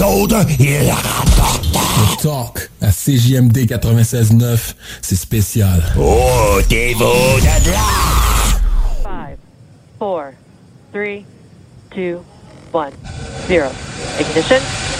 Les autres, ils rapportent. Talk à CJMD 96.9, c'est spécial. Oh, t'es vous de là! Five, four, three, two, one, zero. Ignition.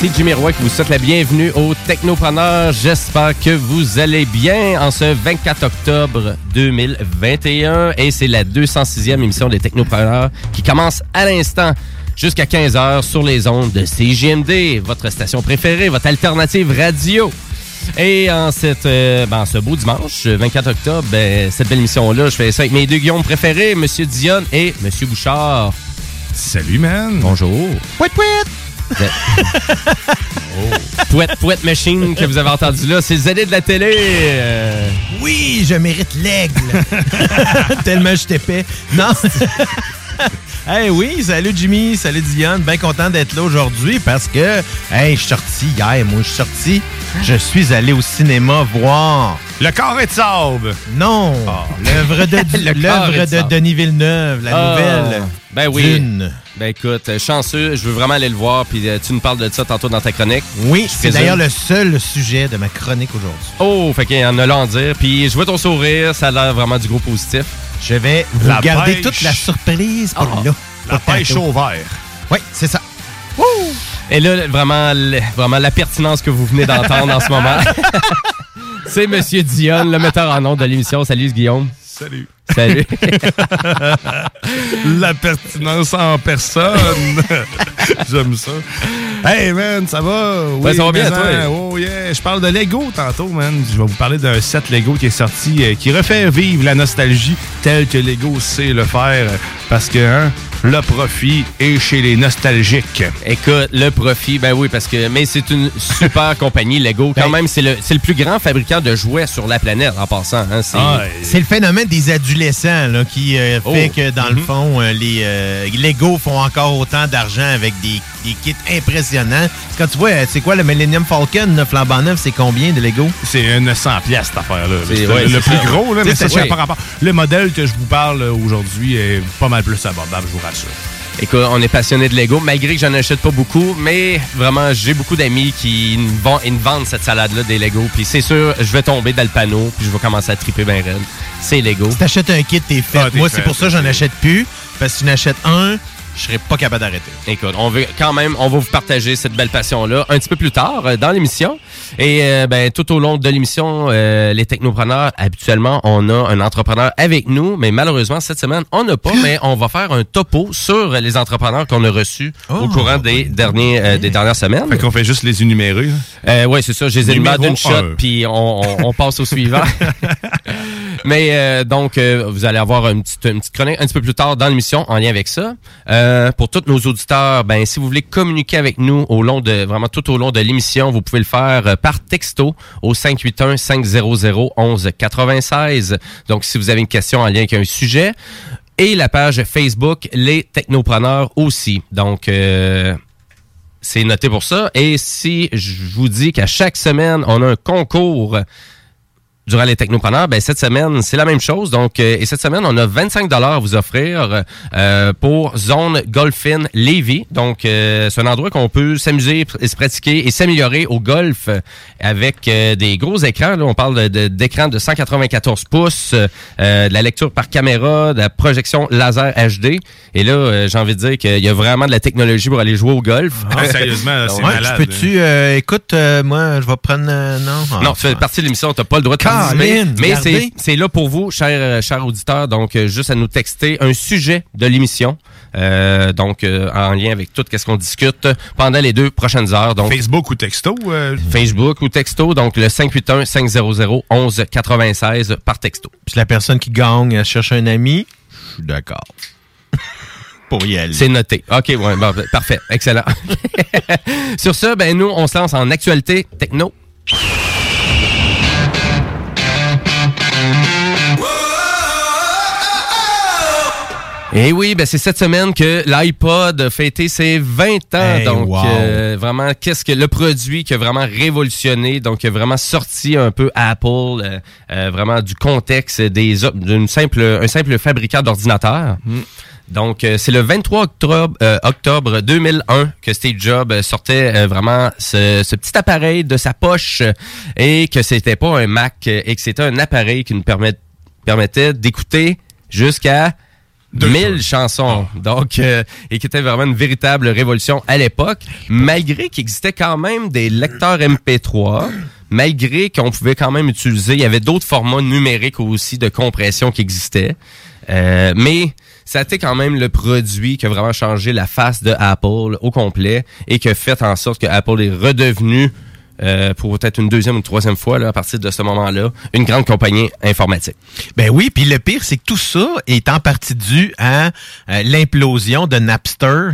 C'est Jimmy Roy qui vous souhaite la bienvenue au Technopreneur. J'espère que vous allez bien en ce 24 octobre 2021 et c'est la 206e émission des Technopreneurs qui commence à l'instant jusqu'à 15h sur les ondes de CGMD, votre station préférée, votre alternative radio. Et en, cette, euh, ben, en ce beau dimanche, 24 octobre, ben, cette belle émission-là, je fais ça avec mes deux Guillaume préférés, Monsieur Dion et Monsieur Bouchard. Salut, man. Bonjour. Pouet, pouet! Pouette, pouette machine que vous avez entendu là, c'est Zedé de la télé. Euh, Oui, je mérite l'aigle. Tellement je t'épais. Non. hey, oui, salut Jimmy, salut Diane. Bien content d'être là aujourd'hui parce que, hey, je suis sorti hier. Moi, je suis sorti. Je suis allé au cinéma voir. Le corps est de sable. Non, l'œuvre de, Le l'œuvre carré de. Denis Villeneuve, la Ah. nouvelle. Ben oui. Dune. Ben écoute, euh, chanceux, je veux vraiment aller le voir, puis euh, tu nous parles de ça tantôt dans ta chronique. Oui, c'est d'ailleurs le seul sujet de ma chronique aujourd'hui. Oh, fait qu'il y en a là en dire. Puis je vois ton sourire, ça a l'air vraiment du gros positif. Je vais vous La garder pêche. toute la surprise pour Ah, là. la Pour pêche tantôt. au vert. Oui, c'est ça. Et là, vraiment, vraiment la pertinence que vous venez d'entendre en ce moment. C'est Monsieur Dion, le metteur en nom de l'émission. Salut Guillaume. Salut. Salut. La pertinence en personne. J'aime ça. Hey man, ça va? Ouais, ça va bien, toi? Oh yeah. Je parle de Lego tantôt, man. Je vais vous parler d'un set Lego qui est sorti, euh, qui refait vivre la nostalgie telle que Lego sait le faire. Parce que hein, le profit est chez les nostalgiques. Écoute, le profit, ben oui, parce que mais c'est une super compagnie Lego. Quand même, c'est le, c'est le plus grand fabricant de jouets sur la planète en passant. Hein, c'est, C'est le phénomène des adolescents là, qui euh, fait Oh. que, dans le fond, euh, les euh, Lego font encore autant d'argent avec des, des kits impressionnants. Quand tu vois, euh, c'est quoi le Millennium Falcon, le flambant neuf, c'est combien de Lego? C'est 900 pièces cette affaire-là. C'est- ouais, le plus ça. gros, là, mais ça, c'est- c'est par rapport. Le modèle que je vous parle euh, aujourd'hui est pas mal plus abordable, je vous rassure. Écoute, on est passionné de Lego, malgré que j'en achète pas beaucoup, mais vraiment, j'ai beaucoup d'amis qui me vend- ils vendent cette salade-là des Lego. Puis c'est sûr, je vais tomber dans le panneau, puis je vais commencer à triper ben raide. C'est Lego. Si t'achètes un kit, t'es fait. Ah, Moi, c'est pour ça que j'en achète plus. Parce que si j'en achète un, je serais pas capable d'arrêter. Écoute, on veut quand même, on va vous partager cette belle passion-là un petit peu plus tard euh, dans l'émission. Et euh, ben, tout au long de l'émission, euh, les technopreneurs, habituellement, on a un entrepreneur avec nous, mais malheureusement, cette semaine, on n'a pas, mais on va faire un topo sur les entrepreneurs qu'on a reçus au courant des, derniers, euh, des dernières semaines. Fait qu'on fait juste les énumérer. Euh, oui, c'est ça. Je les énumère d'une shot, puis on, on- on passe au suivant. Mais donc, vous allez avoir une petite, une petite chronique un petit peu plus tard dans l'émission en lien avec ça. Euh, pour tous nos auditeurs, ben si vous voulez communiquer avec nous au long de vraiment tout au long de l'émission, vous pouvez le faire euh, par texto au 581 500 11 96. Donc, si vous avez une question en lien avec un sujet, et la page Facebook Les Technopreneurs aussi. Donc, euh, c'est noté pour ça. Et si je vous dis qu'à chaque semaine, on a un concours durant les technopreneurs, ben cette semaine, c'est la même chose. Donc, euh, et cette semaine, on a 25 dollars à vous offrir euh, pour Zone Golfin Lévis. Donc, euh, c'est un endroit qu'on peut s'amuser et se pratiquer et s'améliorer au golf avec euh, des gros écrans. Là, on parle de- de- d'écrans de, 194 pouces, euh, de la lecture par caméra, de la projection laser HD. Et là, euh, j'ai envie de dire qu'il y a vraiment de la technologie pour aller jouer au golf. Ah, sérieusement, c'est Ouais, malade. tu peux-tu, euh, écoute, euh, moi, je vais prendre. euh, non, Ah, Non, tu fais partie de l'émission, t'as pas le droit de. Caroline, Mais c'est, c'est là pour vous, chers, euh, chers auditeurs, donc euh, juste à nous texter un sujet de l'émission. Euh, donc euh, en lien avec tout ce qu'on discute pendant les deux prochaines heures. Donc Facebook ou texto? euh, Facebook ou texto, donc le 581 500 11 96 par texto. Puis la personne qui gagne, elle cherche un ami, je suis d'accord. Pour y aller. C'est noté. OK, ouais, bon, ben, parfait. Excellent. Sur ce, ben nous, on se lance en actualité techno. Et oui, ben c'est cette semaine que l'iPod a fêté ses 20 ans. Hey, donc, wow. euh, vraiment, qu'est-ce que le produit qui a vraiment révolutionné, donc qui a vraiment sorti un peu Apple, euh, euh, vraiment du contexte des d'une simple, un simple fabricant d'ordinateurs. Donc, euh, c'est le 23 octobre, euh, octobre 2001 que Steve Jobs sortait vraiment ce, ce petit appareil de sa poche et que c'était pas un Mac et que c'était un appareil qui nous permet- permettait d'écouter jusqu'à 1000 chansons. Donc, euh, et qui était vraiment une véritable révolution à l'époque, malgré qu'il existait quand même des lecteurs MP3, malgré qu'on pouvait quand même utiliser, il y avait d'autres formats numériques aussi de compression qui existaient. Euh, mais ça a été quand même le produit qui a vraiment changé la face de Apple au complet et qui a fait en sorte que Apple est redevenu euh, pour peut-être une deuxième ou troisième fois là, à partir de ce moment-là, une grande compagnie informatique. Ben oui, puis le pire, c'est que tout ça est en partie dû à euh, l'implosion de Napster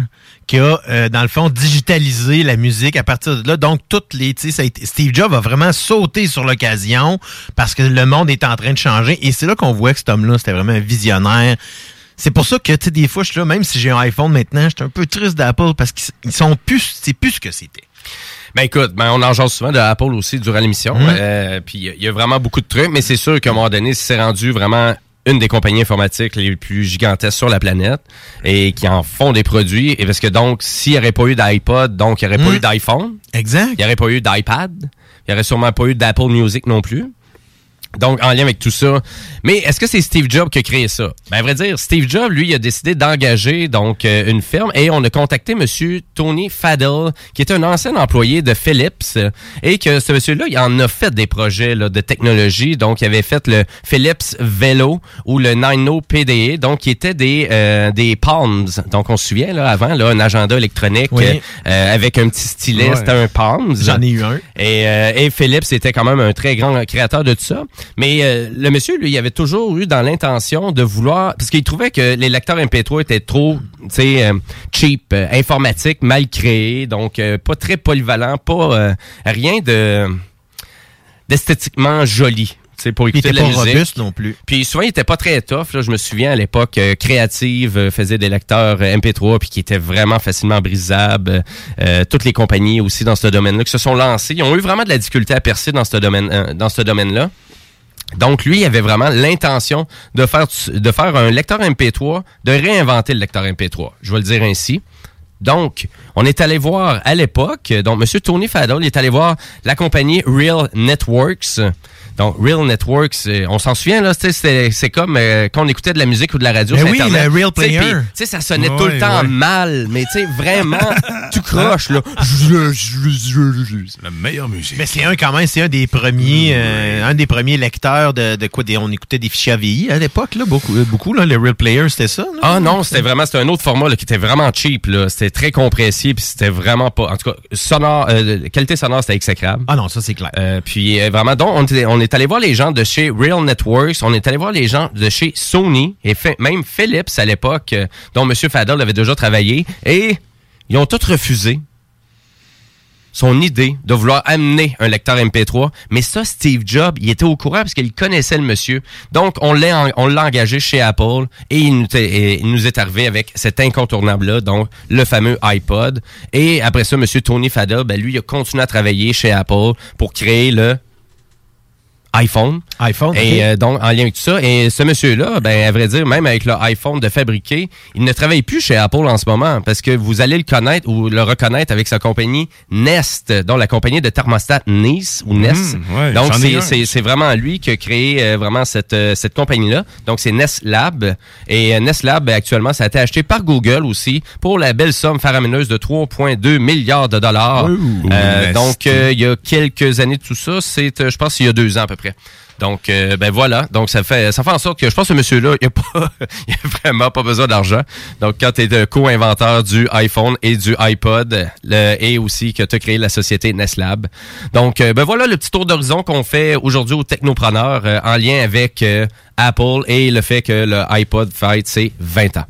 qui a, euh, dans le fond, digitalisé la musique à partir de là. Donc, toutes les, ça Steve Jobs a vraiment sauté sur l'occasion parce que le monde est en train de changer. Et c'est là qu'on voit que cet homme-là, c'était vraiment un visionnaire. C'est pour ça que, tu sais, des fois, je là, même si j'ai un iPhone maintenant, je un peu triste d'Apple parce qu'ils sont plus, c'est plus ce que c'était. Ben écoute, ben on en jase souvent de Apple aussi durant l'émission. Mhm. Euh, puis il y a vraiment beaucoup de trucs, mais c'est sûr qu'à un moment donné, c'est rendu vraiment une des compagnies informatiques les plus gigantesques sur la planète et qui en font des produits. Et parce que donc, s'il n'y aurait pas eu d'iPod, donc il n'y aurait pas eu d'iPhone. Exact. Il n'y aurait pas eu d'iPad. Il n'y aurait sûrement pas eu d'Apple Music non plus. Donc, en lien avec tout ça. Mais est-ce que c'est Steve Jobs qui a créé ça? Ben, à vrai dire, Steve Jobs, lui, il a décidé d'engager donc euh, une firme et on a contacté Monsieur Tony Fadell, qui est un ancien employé de Philips et que ce monsieur-là, il en a fait des projets là, de technologie. Donc, il avait fait le Philips Velo ou le Nino PDE, donc qui étaient des euh, des Palms. Donc, on se souvient là avant là, un agenda électronique Oui. euh, avec un petit stylet, Ouais. c'était un Palms. J'en ai eu un. Et, euh, et Philips était quand même un très grand créateur de tout ça. Mais euh, le monsieur, lui, il avait toujours eu dans l'intention de vouloir... Parce qu'il trouvait que les lecteurs MP3 étaient trop, tu sais, euh, cheap, euh, informatique, mal créés, donc pas très polyvalent, pas rien de d'esthétiquement joli. tu sais, pour Il écouter était de la pas musique. robuste non plus. Puis souvent, il était pas très tough. Là. Je me souviens à l'époque, euh, Créative euh, faisait des lecteurs euh, MP3 puis qui étaient vraiment facilement brisables. Toutes les compagnies aussi dans ce domaine-là qui se sont lancées, ils ont eu vraiment de la difficulté à percer dans ce domaine, dans ce domaine-là. Donc lui, il avait vraiment l'intention de faire un lecteur MP3, de réinventer le lecteur MP3. Je vais le dire ainsi. Donc, on est allé voir à l'époque, donc M. Tony Fadell il est allé voir la compagnie Real Networks. Donc, Real Networks, euh, on s'en souvient, là, tu sais, c'est c'est comme euh, quand on écoutait de la musique ou de la radio Ben sur oui, Internet. le Real Player. Tu sais, ça sonnait tout Ouais, le temps ouais. mal, mais tu sais, vraiment, tu croches, là. La meilleure musique. Mais c'est un quand même, c'est un des premiers, euh, un des premiers lecteurs de, de quoi des, on écoutait des fichiers AVI à l'époque là, beaucoup, euh, beaucoup là, le Real Player c'était ça. là? Ah non, c'était vraiment c'était un autre format là, qui était vraiment cheap là, c'était très compressé puis c'était vraiment pas en tout cas sonore euh, qualité sonore c'était exécrable. Ah non, ça c'est clair. Euh, puis euh, vraiment donc on, était- on est allé voir les gens de chez Real Networks, on est allé voir les gens de chez Sony et même Philips à l'époque euh, dont monsieur Fadel avait déjà travaillé et ils ont tous refusé son idée de vouloir amener un lecteur MP3. Mais ça, Steve Jobs, il était au courant parce qu'il connaissait le monsieur. Donc, on l'a, engagé chez Apple et il nous, est- et il nous est arrivé avec cet incontournable-là, donc le fameux iPod. Et après ça, monsieur Tony Fadell, ben, lui, il a continué à travailler chez Apple pour créer le iPhone. iPhone. Et euh, donc, en lien avec tout ça, et ce monsieur-là, ben, à vrai dire, même avec le iPhone de fabriquer, il ne travaille plus chez Apple en ce moment parce que vous allez le connaître ou le reconnaître avec sa compagnie Nest, dont la compagnie de thermostat Nice ou Nest. Mmh, ouais, donc, c'est- vraiment lui qui a créé euh, vraiment cette, euh, cette compagnie-là. Donc, c'est Nest Lab. Et euh, Nest Lab, ben, actuellement, ça a été acheté par Google aussi pour la belle somme faramineuse de 3,2 milliards de dollars. Ouh, Nest. donc, il y a quelques années de tout ça. C'est, je pense, il y a deux ans à peu près. Donc, euh, ben voilà. Donc, ça fait, ça fait en sorte que je pense que ce monsieur-là, il a pas, il a vraiment pas besoin d'argent. Donc, quand tu es co-inventeur du iPhone et du iPod, le, et aussi que tu as créé la société Neslab. Donc, euh, ben voilà le petit tour d'horizon qu'on fait aujourd'hui au Technopreneur euh, en lien avec Apple et le fait que le iPod fête ses 20 ans.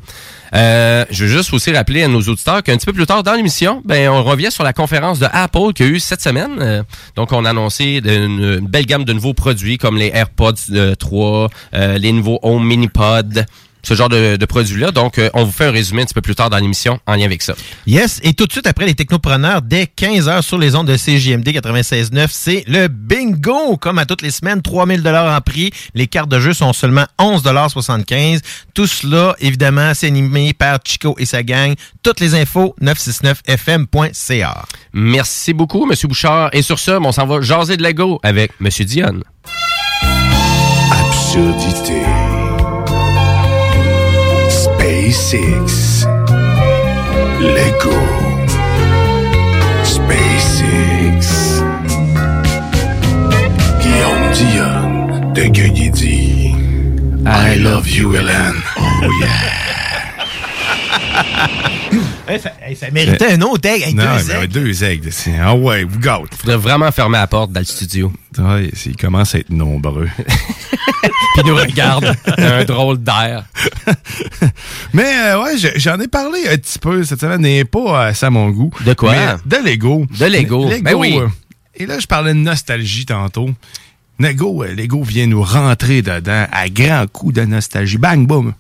Euh, je veux juste aussi rappeler à nos auditeurs qu'un petit peu plus tard dans l'émission, ben on revient sur la conférence de Apple qu'il y a eu cette semaine. Euh, donc, on a annoncé une, belle gamme de nouveaux produits comme les AirPods euh, 3, euh, les nouveaux Home MiniPod, ce genre de, de produits-là. Donc, euh, on vous fait un résumé un petit peu plus tard dans l'émission en lien avec ça. Yes, et tout de suite après les technopreneurs, dès 15h sur les ondes de CJMD 96.9, c'est le bingo! Comme à toutes les semaines, 3000 dollars en prix. Les cartes de jeu sont seulement 11,75 Tout cela, évidemment, c'est animé par Chico et sa gang. Toutes les infos, 969fm.ca. Merci beaucoup, Monsieur Bouchard. Et sur ce, on s'en va jaser de Lego avec Monsieur Dion. Absurdité. SpaceX. Lego. SpaceX. Guillaume Dion de Guigui I love you, Hélène. Oh yeah. Hey, ça, hey, ça méritait un autre egg. Hey, Non, deux mais eggs. deux Ah ouais, vous gâte. Faudrait vraiment fermer la porte dans le studio. Ouais, c'est- ils commencent à être nombreux. Puis nous regarde un drôle d'air. Mais euh, ouais, je- j'en ai parlé un petit peu cette semaine, mais pas assez à mon goût. De quoi? Mais de Lego. De Lego. Lego, Ben oui. euh, et là, je parlais de nostalgie tantôt. Lego, euh, Lego vient nous rentrer dedans à grands coups de nostalgie. Bang, boum.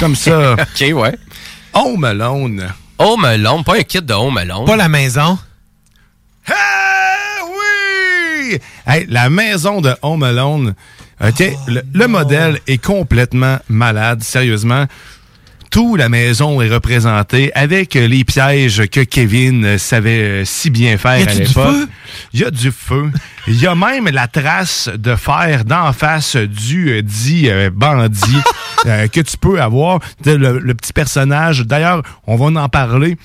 Comme ça. OK, ouais. Home Alone. Home Alone, pas un kit de Home Alone. Pas la maison? Ah oui! oui! Hey, la maison de Home Alone, OK, le, le modèle est complètement malade, sérieusement. Tout la maison est représentée avec euh, les pièges que Kevin euh, savait euh, si bien faire Y à l'époque. feu? Il y a du feu. Il y a même la trace de fer d'en face du euh, dit euh, bandit euh, que tu peux avoir. Le, le petit personnage. D'ailleurs, on va en parler.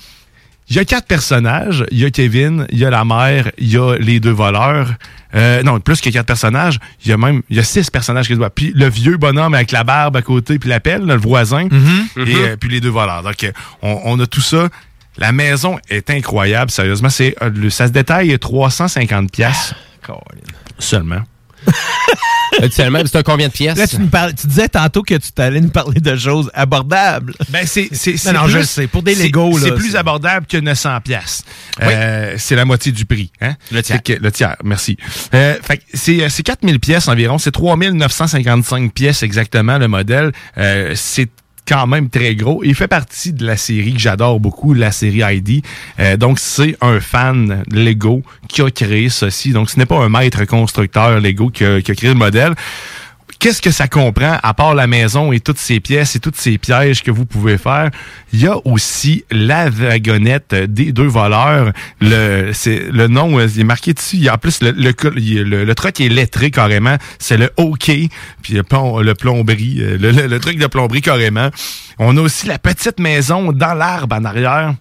Il y a quatre personnages. Il y a Kevin, il y a la mère, il y a les deux voleurs. Euh, non, plus que quatre personnages. Il y a même il y a six personnages qui se voient. Puis le vieux bonhomme avec la barbe à côté, puis la pelle, le voisin, Mm-hmm. et euh, puis les deux voleurs. Donc, on, on a tout ça. La maison est incroyable, sérieusement. C'est ça se détaille 350 pièces seulement. Habituellement, c'est un combien de pièces? Là, tu, nous parlais- tu disais tantôt que tu t'allais nous parler de choses abordables. Ben, c'est, c'est, Non, non, plus- je le sais. Pour des c'est- Legos, là. C'est plus abordable que 900 pièces. Euh, c'est la moitié du prix. Hein? Le tiers. Que- le tiers, merci. Euh, fait que c'est, euh, c'est 4000 pièces environ. C'est 3955 pièces exactement, le modèle. Euh, c'est quand même très gros. Il fait partie de la série que j'adore beaucoup, la série ID. Euh, donc, c'est un fan Lego qui a créé ceci. Donc, ce n'est pas un maître constructeur Lego qui a, qui a créé le modèle. Qu'est-ce que ça comprend, à part la maison et toutes ces pièces et tous ces pièges que vous pouvez faire? Il y a aussi la wagonnette des deux voleurs. Le, c'est, le nom, euh, est marqué dessus. Il y a en plus, le, le, le, le truc est lettré carrément. C'est le OK, puis le, plom- le plomberie, euh, le, le- le truc de plomberie carrément. On a aussi la petite maison dans l'arbre en arrière.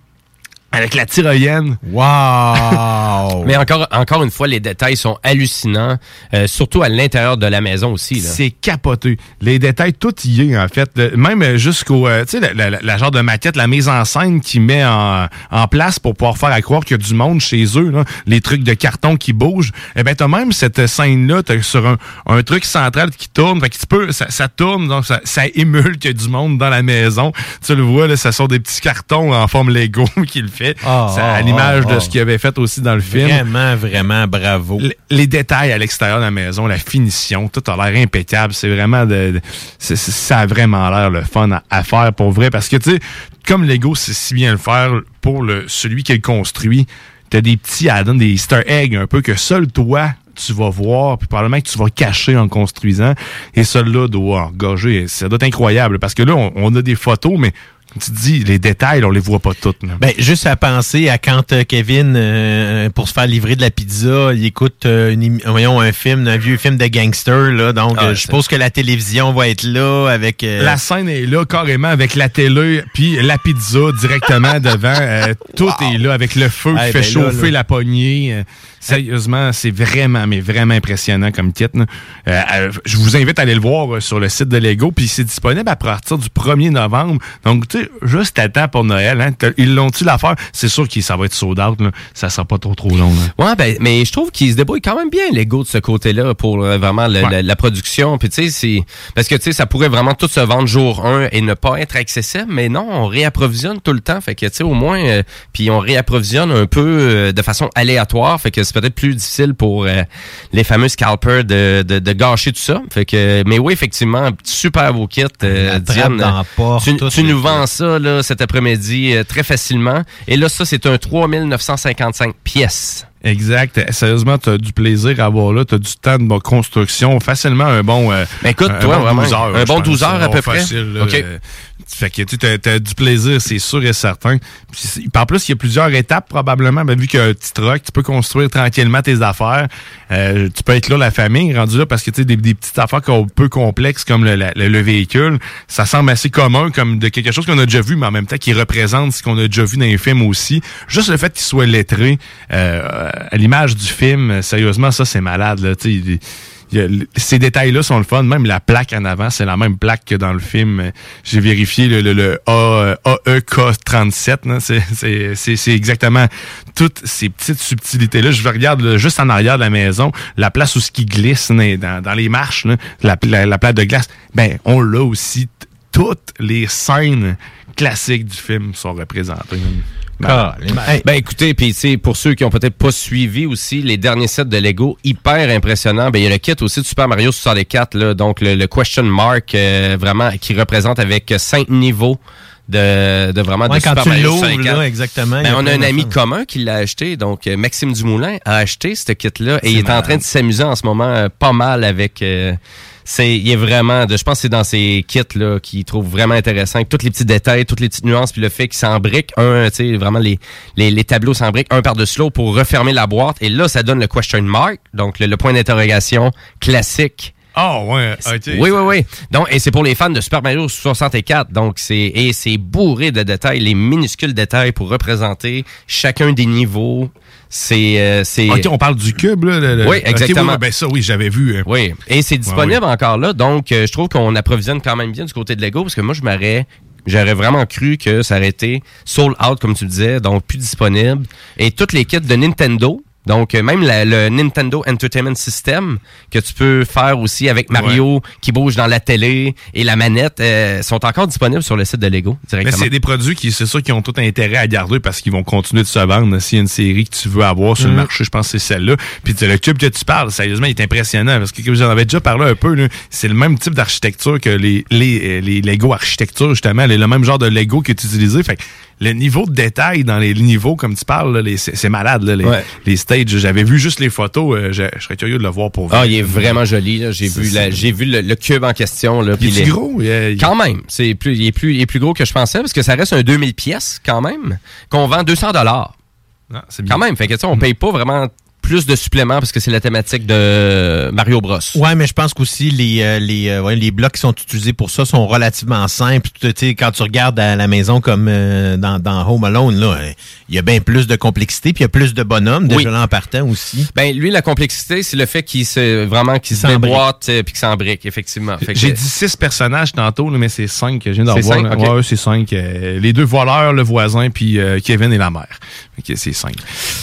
Avec la tyrolienne. Wow! Mais encore, encore une fois, les détails sont hallucinants, euh, surtout à l'intérieur de la maison aussi. C'est capoté. Les détails, tout y est, en fait. Le- Même jusqu'au, euh, tu sais, la, la- la- genre de maquette, la mise en scène qui met en, en place pour pouvoir faire à croire qu'il y a du monde chez eux, là, les trucs de carton qui bougent. Eh ben, t'as même cette scène-là, t'as sur un, un truc central qui tourne, fait que tu peux, ça, ça tourne, donc ça, ça émule qu'il y a du monde dans la maison. Tu le vois, là, ce sont des petits cartons en forme Lego qui le fait. Ah, C'est à l'image de ah. ce qu'il avait fait aussi dans le film. Vraiment, vraiment bravo. L- les détails à l'extérieur de la maison, la finition, tout a l'air impeccable. C'est vraiment de, ça a vraiment l'air le fun à, à faire pour vrai parce que tu sais, comme Lego sait si bien le faire pour le celui qui le construit, t'as des petits add-ons, des Easter eggs un peu que seul toi tu vas voir, puis probablement que tu vas cacher en construisant, et celui-là doit engorger. Ça doit être incroyable, parce que là, on, on a des photos, mais tu te dis, les détails, on les voit pas toutes. Ben, juste à penser à quand euh, Kevin, euh, pour se faire livrer de la pizza, il écoute euh, une émi- voyons, un film, un vieux film de gangster. Là, donc, Ah, je suppose que la télévision va être là avec... La scène est là carrément avec la télé puis la pizza directement devant. Tout est là avec le feu qui fait ben là, chauffer là. la poignée. Sérieusement, c'est vraiment, mais vraiment impressionnant comme kit. Euh, euh, je vous invite à aller le voir euh, sur le site de Lego. Puis c'est disponible à partir du 1er novembre. Donc, tu sais, juste à temps pour Noël. Hein. Ils l'ont-tu l'affaire? C'est sûr que ça va être sold out. Là. Ça sera pas trop trop long. là. Ouais, ben, mais je trouve qu'ils se débrouillent quand même bien, Lego, de ce côté-là, pour euh, vraiment le- Ouais. la, la production. Puis, tu sais, c'est. Parce que, tu sais, ça pourrait vraiment tout se vendre jour 1 et ne pas être accessible, mais non, on réapprovisionne tout le temps. Fait que, tu sais, au moins, euh, puis on réapprovisionne un peu euh, de façon aléatoire. Fait que c'est peut-être plus difficile pour euh, les fameux scalpers de, de, de gâcher tout ça. Fait que, mais oui, effectivement, super beau kit. Euh, La trappe Diane, dans la porte, tu, nous vends ça là, cet après-midi euh, très facilement. Et là, ça, c'est un 3955 pièces. Exact. Sérieusement, tu as du plaisir à avoir là. Tu as du temps de construction. Facilement un bon. euh, Ben écoute, un toi, bon vraiment, 12 heures, un bon pense. 12 heures à peu près? facile, là. OK. Fait que tu as, du plaisir, c'est sûr et certain. Puis, en plus, il y a plusieurs étapes probablement. Ben, vu qu'il y a un petit truck, tu peux construire tranquillement tes affaires. Euh, tu peux être là, la famille, rendu là, parce que tu sais, des, des petites affaires un peu complexes comme le, le- le véhicule, ça semble assez commun, comme de quelque chose qu'on a déjà vu, mais en même temps qui représente ce qu'on a déjà vu dans les films aussi. Juste le fait qu'il soit lettré, euh, à l'image du film, sérieusement, ça, c'est malade. Là, a- ces détails-là sont le fun. Même la plaque en avant, c'est la même plaque que dans le film. J'ai vérifié le, le, le A, euh, AEK37. là. C'est- exactement toutes ces petites subtilités-là. Je regarde là, juste en arrière de la maison, la place où ce qui glisse dans, dans les marches, là, la, la, la plaque de glace. Ben, on l'a aussi. Toutes les scènes classiques du film sont représentées. Hey, Ben écoutez, puis tu sais, pour ceux qui ont peut-être pas suivi aussi, les derniers sets de Lego, hyper impressionnants. Ben il y a le kit aussi de Super Mario 64, là, donc le, le question mark, euh, vraiment, qui représente avec cinq niveaux de, de vraiment Ouais, de quand Super tu Mario l'ouvres, 64. là, exactement, Ben, a on a un ami commun qui l'a acheté, donc euh, Maxime Dumoulin a acheté ce kit-là et il est en train de s'amuser en ce moment euh, pas mal avec. euh, c'est, il est vraiment, de, je pense que c'est dans ces kits là qu'il trouve vraiment intéressant, avec tous les petits détails, toutes les petites nuances, puis le fait qu'il s'embrique un, tu sais, vraiment les, les, les tableaux s'embriquent un par-dessus l'autre pour refermer la boîte. Et là, ça donne le question mark, donc le, le point d'interrogation classique. Ah, ouais. ok. Oui, oui, oui. Donc, et c'est pour les fans de Super Mario 64. Donc, c'est, et c'est bourré de détails, les minuscules détails pour représenter chacun des niveaux. C'est, euh, c'est. Ok, on parle du cube, là. le- Oui, exactement. oui, ben ça, oui, j'avais vu. euh, Oui, et c'est disponible encore là. Donc, euh, je trouve qu'on approvisionne quand même bien du côté de Lego parce que moi, je m'aurais. J'aurais vraiment cru que ça aurait été sold out, comme tu le disais, donc plus disponible. Et toutes les kits de Nintendo, donc euh, même la- le Nintendo Entertainment System, que tu peux faire aussi avec Mario qui bouge dans la télé et la manette, euh, sont encore disponibles sur le site de Lego Mais directement. c'est des produits qui, c'est sûr, qui ont tout intérêt à garder parce qu'ils vont continuer de se vendre. S'il y a une série que tu veux avoir sur le Mhm. marché, je pense que c'est celle-là. Puis le cube que tu parles, sérieusement, il est impressionnant parce que comme j'en avais déjà parlé un peu, c'est le même type d'architecture que les, les, euh, les Lego architecture, justement. Le même genre de Lego que tu utilisais. Fait que le niveau de détail dans les niveaux, comme tu parles, c'est malade. Là, les, Ouais. les stages, j'avais vu juste les photos. euh, je, je serais curieux de le voir pour Ah, vrai. il est vraiment joli. J'ai vu, la- j'ai vu le, le cube en question. Là, Il est-tu les- gros? Il est- Quand même. C'est plus, il, est plus, il est plus gros que je pensais parce que ça reste un 2000 pièces quand même, qu'on vend 200 dollars. Ah, bien. Quand même. Fait que, on paye pas vraiment plus de suppléments parce que c'est la thématique de Mario Bros. Ouais, mais je pense qu'aussi les euh, les euh, ouais, les blocs qui sont utilisés pour ça sont relativement simples. Tu sais, quand tu regardes à la maison comme euh, dans, dans Home Alone, là, il y a bien plus de complexité, puis il y a plus de bonhommes déjà Oui. là en partant aussi. Ben, lui, la complexité, c'est le fait qu'il se, vraiment, qu'il se déboîte puis qu'il s'embrique, effectivement. J'ai dit six personnages tantôt, là, mais c'est cinq que je viens d'en C'est voir. Ouais, c'est cinq. euh, les deux voleurs, le voisin, puis euh, Kevin et la mère. Ok, c'est cinq.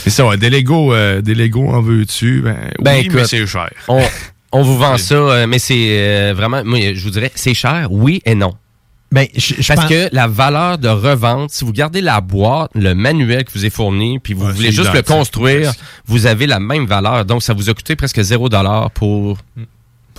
Mais ça, ouais, des Lego, euh, des Lego en veux-tu? Ben, Ben, oui, mais écoute, c'est cher. On, on vous vend ça, euh, mais c'est euh, vraiment, moi, je vous dirais, c'est cher, oui et non. Ben, je, je Parce pense- que la valeur de revente, si vous gardez la boîte, le manuel qui vous est fourni, puis vous Ouais, voulez juste le construire, vous avez la même valeur. Donc, ça vous a coûté presque 0 pour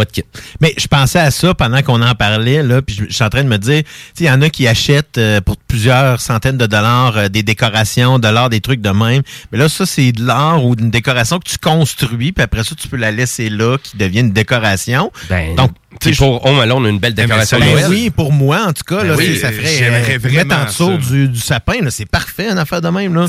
kit. Mais je pensais à ça pendant qu'on en parlait, là, puis je, je suis en train de me dire, il y en a qui achètent euh, pour plusieurs centaines de dollars euh, des décorations, de l'art, des trucs de même. Mais là, ça, c'est de l'art ou une décoration que tu construis, puis après ça, tu peux la laisser là, qui devient une décoration. Ben, Donc, Puis pour Home Alone, une belle mais décoration Ben Noël. oui, pour moi, en tout cas, Ben là, oui, ça ferait euh, mettre en dessous du, du sapin. C'est parfait, une affaire de même. Là.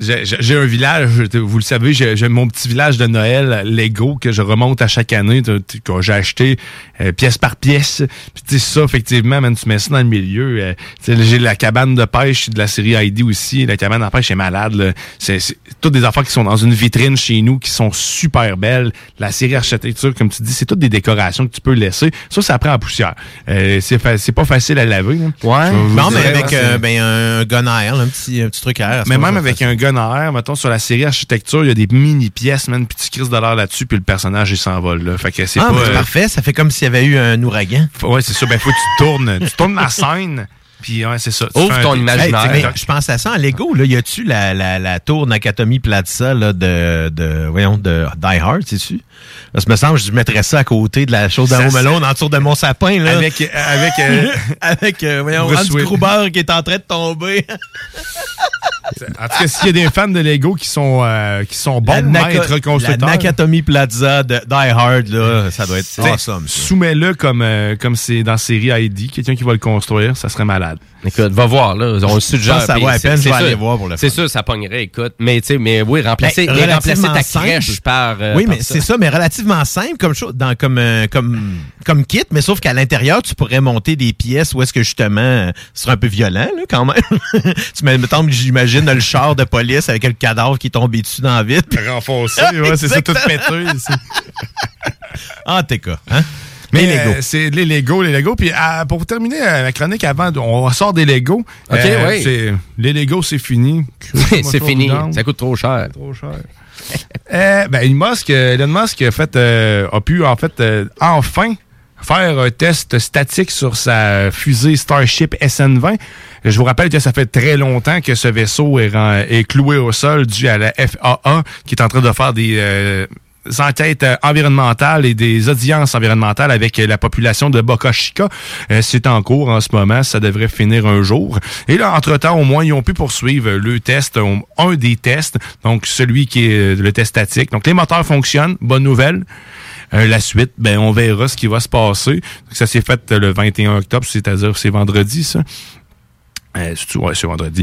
J'ai un village, vous le savez, j'ai mon petit village de Noël Lego que je remonte à chaque année, que j'ai acheté euh, pièce par pièce. Puis tu sais ça, effectivement, man, tu mets ça dans le milieu. euh, tu sais, j'ai la cabane de pêche de la série ID aussi. La cabane de pêche est malade. C'est toutes des affaires qui sont dans une vitrine chez nous, qui sont super belles. La série architecture, comme tu dis, c'est toutes des décorations que tu peux laisser. Ça, ça prend en poussière. Euh, c'est fa- pas facile à laver. là. Ouais. Non, mais avec euh, ben, un gun à air, là, un petit, un petit truc à air. mais même avec un gun à air, mettons, sur la série architecture, il y a des mini pièces, man, puis tu crises de l'air là-dessus, puis le personnage, il s'envole, là. Fait que c'est Ah, pas... c'est euh, parfait. Ça fait comme s'il y avait eu un ouragan. ouais, c'est ça. Ben, faut que tu tournes, tu tournes la scène, puis ouais, c'est ça. Ouvre ton imaginaire. Hey, je pense à ça en Lego. Là, y a-tu la, la, la tour Nakatomi Plaza là, de, de, voyons, de Die Hard, sais-tu? Parce que me semble, je mettrais ça à côté de la chose c'est- Alone, en dessous de mon sapin. Là. Avec, euh, avec, euh, Avec, euh, voyons, qui est en train de tomber. en tout cas, s'il y a des fans de Lego qui sont, euh, qui sont bons la, maîtres la constructeurs, Nakatomi Plaza de Die Hard, là, ça doit être awesome. soumets-le comme, comme c'est dans la série ID, quelqu'un qui va le construire, ça serait malade. Écoute, va voir, là. On le suggère. ça vaut la c'est- peine, je c'est vais sûr. aller voir pour le C'est sûr, ça pognerait, écoute. Mais, tu sais, mais oui, remplacer, Ben, remplacer ta crèche par. euh, oui, par mais c'est ça, mais relativement simple comme chose, dans, comme, euh, comme, comme kit, mais sauf qu'à l'intérieur, tu pourrais monter des pièces où est-ce que justement, euh, ce serait un peu violent, là, quand même. tu mettons, j'imagine le char de police avec le cadavre qui est tombé dessus dans la vitre. puis- Renfoncé, ouais, c'est ça, tout pété. ici. Ah, t'es cas, hein? Mais Les Lego. euh, c'est les Lego, les Lego. Puis pour terminer euh, la chronique avant, on sort des Lego. Ok, Euh, oui. Les Lego, c'est fini. c'est fini. Ça coûte trop cher. trop cher. Euh, ben, Elon Musk, Elon Musk a, fait, a pu en fait enfin faire un test statique sur sa fusée Starship SN-20. Je vous rappelle que ça fait très longtemps que ce vaisseau est, est cloué au sol dû à la FAA qui est en train de faire des, euh, enquêtes euh, environnementales et des audiences environnementales avec euh, la population de Boca Chica. Euh, c'est en cours en ce moment. Ça devrait finir un jour. Et là, entre-temps, au moins, ils ont pu poursuivre le test, un des tests, donc celui qui est le test statique. Donc, les moteurs fonctionnent. Bonne nouvelle. Euh, la suite, ben on verra ce qui va se passer. Donc, ça s'est fait le 21 octobre, c'est-à-dire c'est vendredi, ça. Euh, ouais, c'est vendredi.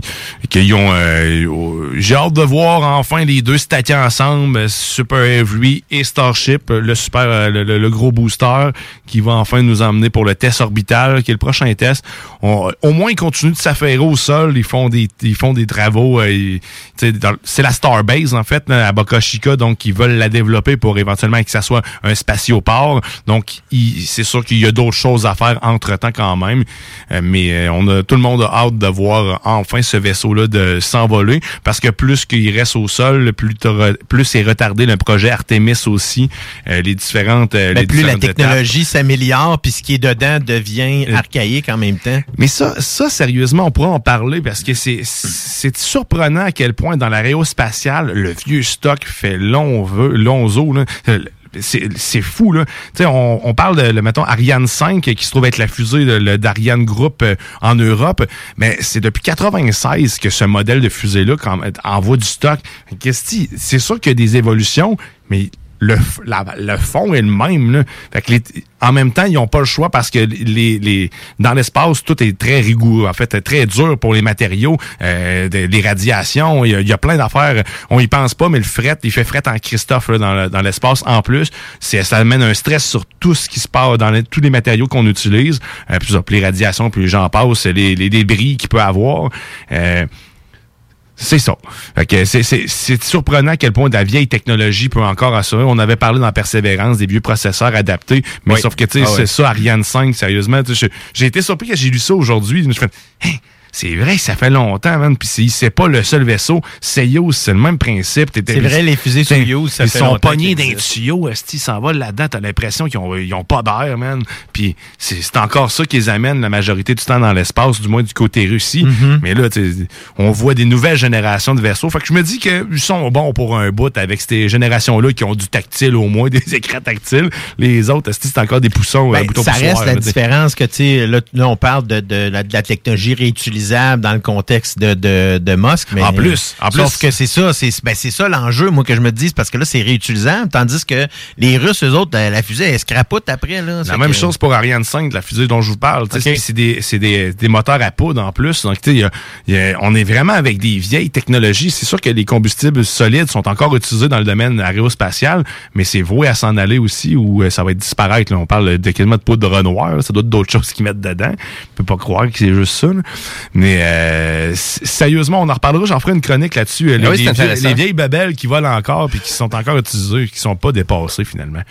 Qu'ils ont, euh, j'ai hâte de voir enfin les deux stations ensemble, euh, Super Heavy et Starship, euh, le super, euh, le, le- le gros booster qui va enfin nous emmener pour le test orbital, qui est le prochain test. On- au moins, ils continuent de s'affairer au sol, ils font des, ils font des travaux. euh, c'est la Starbase en fait à Boca donc ils veulent la développer pour éventuellement que ça soit un spatioport. Donc, c'est sûr qu'il y a d'autres choses à faire entre temps quand même, mais on a tout le monde a hâte de voir euh, enfin ce vaisseau-là de s'envoler, parce que plus qu'il reste au sol, plus, plus c'est retardé le projet Artemis aussi, euh, les différentes. euh, Ben, les plus la différentes technologie s'améliore, puis ce qui est dedans devient Euh, archaïque en même temps. Mais ça, ça, sérieusement, on pourra en parler parce que c'est, surprenant à quel point dans l'aérospatiale, le vieux stock fait long, long os, là. C'est, fou, là. On, on parle de, le, mettons, Ariane 5, qui se trouve être la fusée d'Ariane Group euh, en Europe, mais c'est depuis 96 que ce modèle de fusée-là envoie du stock. C'est sûr qu'il y a des évolutions, mais le, la- le fond est le même. Là. Fait que les- en même temps, ils n'ont pas le choix parce que les, les, dans l'espace, tout est très rigoureux, en fait, très dur pour les matériaux, euh, les radiations, il y, y a plein d'affaires. On y pense pas, mais le fret, il fait fret en Christophe là, dans, le- dans l'espace. En plus, ça amène un stress sur tout ce qui se passe dans les- tous les matériaux qu'on utilise. Euh, puis, ça, puis les radiations, puis j'en passe, les, les débris qu'il peut avoir. Euh, c'est ça. C'est, c'est, c'est surprenant à quel point de la vieille technologie peut encore assurer. On avait parlé dans Persévérance des vieux processeurs adaptés, mais Oui. sauf que tu sais, Ah c'est ouais. ça, Ariane 5, sérieusement. J'ai été surpris quand j'ai lu ça aujourd'hui. Je me suis fait, Hein, c'est vrai, ça fait longtemps, man. Puis c'est, pas le seul vaisseau. Soyuz, c'est le même principe. C'est vrai, les fusées Soyuz, ça Ils fait sont pognés qu'ils d'un tuyau, ils s'en vont là-dedans? T'as l'impression qu'ils ont, ils ont pas d'air, man. Puis c'est, encore ça qui les amène la majorité du temps dans l'espace, du moins du côté Russie. Mm-hmm. Mais là, tu sais, on voit des nouvelles générations de vaisseaux. Fait que je me dis qu'ils sont bons pour un bout avec ces générations-là qui ont du tactile au moins, des écrans tactiles. Les autres, esti, c'est encore des poussons, Ben, euh, boutons ça reste la là, différence que, tu sais, là, là, on parle de, de la, de la technologie dans le contexte de, de, de Musk. Mais, En plus, en Sauf plus. que c'est ça, c'est ben, c'est ça l'enjeu, moi, que je me dis, parce que là, c'est réutilisable, tandis que les Russes, eux autres, la, la fusée, elle se crapoute après, là. La même que- chose pour Ariane 5, la fusée dont je vous parle. C'est des, c'est des, des moteurs à poudre en plus. Donc, tu sais, il y a- il y a- on est vraiment avec des vieilles technologies. C'est sûr que les combustibles solides sont encore utilisés dans le domaine aérospatial, mais c'est voué à s'en aller aussi ou euh, ça va être disparaître. là. On parle de quasiment de poudre là. Ça doit être d'autres choses qu'ils mettent dedans. On peut pas croire que c'est juste ça. là. Mais euh, sérieusement, on en reparlera. J'en ferai une chronique là-dessus. euh, Les, Ah oui, c'est les vieilles- intéressant. les vieilles babelles qui volent encore puis qui sont encore utilisées, qui sont pas dépassées finalement.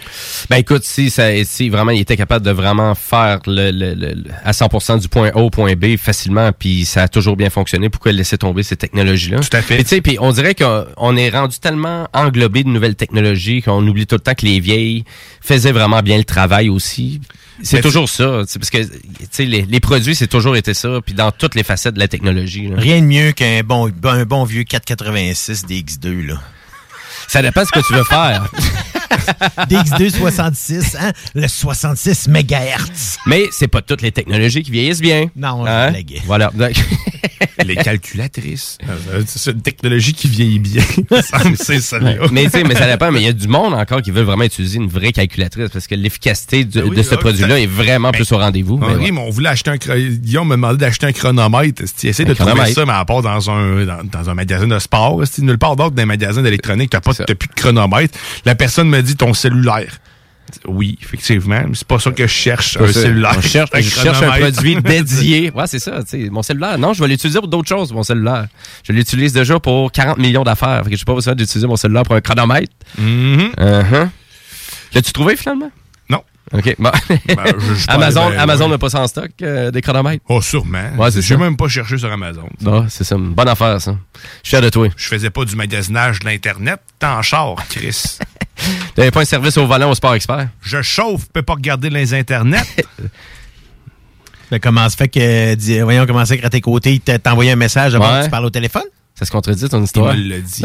Ben écoute, si, ça, si vraiment il était capable de vraiment faire le, le- le- le- à 100% du point A au point B facilement, puis ça a toujours bien fonctionné, pourquoi laisser tomber ces technologies-là? Tout à fait. Puis puis on dirait qu'on on est rendu tellement englobé de nouvelles technologies qu'on oublie tout le temps que les vieilles faisaient vraiment bien le travail aussi. C'est toujours ça, c'est parce que les, les produits c'est toujours été ça, puis dans toutes les facettes de la technologie. là. Rien de mieux qu'un bon, un bon vieux 486 DX2, là. Ça dépend de ce que tu veux faire. DX2 66, hein? Le 66 MHz. Mais c'est pas toutes les technologies qui vieillissent bien. Non, je Hein? blaguais. Voilà. les calculatrices. Euh, C'est une technologie qui vieillit bien. c'est ça. Ouais. mais tu sais, mais ça dépend. Mais il y a du monde encore qui veut vraiment utiliser une vraie calculatrice parce que l'efficacité Ben oui, de ce ah, produit-là est vraiment Ben, plus au rendez-vous. Mais Henri, ouais. mais on voulait acheter un Guillaume me demandait d'acheter un chronomètre. Un de trouver ça, mais à part dans un, dans, dans un magasin de sport, nulle part d'autre dans un magasin d'électronique, t'as pas. T'as plus de chronomètre. La personne me dit ton cellulaire. Oui, effectivement, mais c'est pas ça que je cherche, un cellulaire. on cherche, Un je cherche un produit dédié. Ouais, c'est ça. Mon cellulaire. Non, je vais l'utiliser pour d'autres choses, mon cellulaire. Je l'utilise déjà pour 40 millions d'affaires. Que j'ai pas besoin d'utiliser mon cellulaire pour un chronomètre. Uh-huh. L'as-tu trouvé finalement? OK. Bon. Ben, je- je Amazon ben, Amazon ouais. n'a pas ça en stock, euh, des chronomètres? Oh, sûrement. Ouais, c'est J'ai même pas cherché sur Amazon. Non, c'est ça. Bonne affaire, ça. Je suis fier de toi. Je faisais pas du magasinage de l'Internet. T'es en char, Chris. T'avais pas un service au volant au Sport Expert? je chauffe, peux pas regarder les Internet. Ben, comment se fait que, dis- voyons, comment c'est que à tes côtés, il envoyé un message avant Ouais. que tu parles au téléphone? Ça se contredit ton histoire? Il me l'a dit.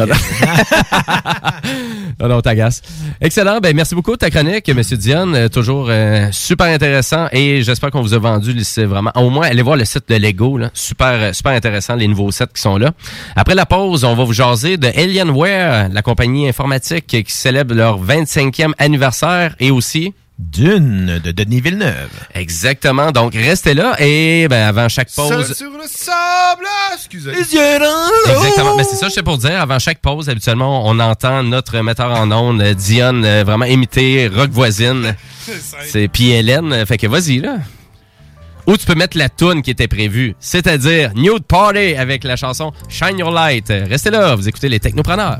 Non, non. Excellent. Ben, merci beaucoup de ta chronique, Monsieur Dion. Euh, toujours euh, super intéressant et j'espère qu'on vous a vendu c'est vraiment. Au moins, allez voir le site de Lego. Là. Super, euh, super intéressant, les nouveaux sets qui sont là. Après la pause, on va vous jaser de Alienware, la compagnie informatique qui célèbre leur 25e anniversaire et aussi Dune de Denis Villeneuve. Exactement. Donc, restez là et ben, avant chaque pause. Seul sur le sable, excusez. Exactement. Mais c'est ça, je sais pour dire. Avant chaque pause, habituellement, on entend notre metteur en ondes, Diane, euh, vraiment imiter Rock Voisine. C'est puis Hélène. euh, Fait que vas-y, là. Ou tu peux mettre la toune qui était prévue, c'est-à-dire Nude Party avec la chanson Shine Your Light. Restez là, vous écoutez les Technopreneurs.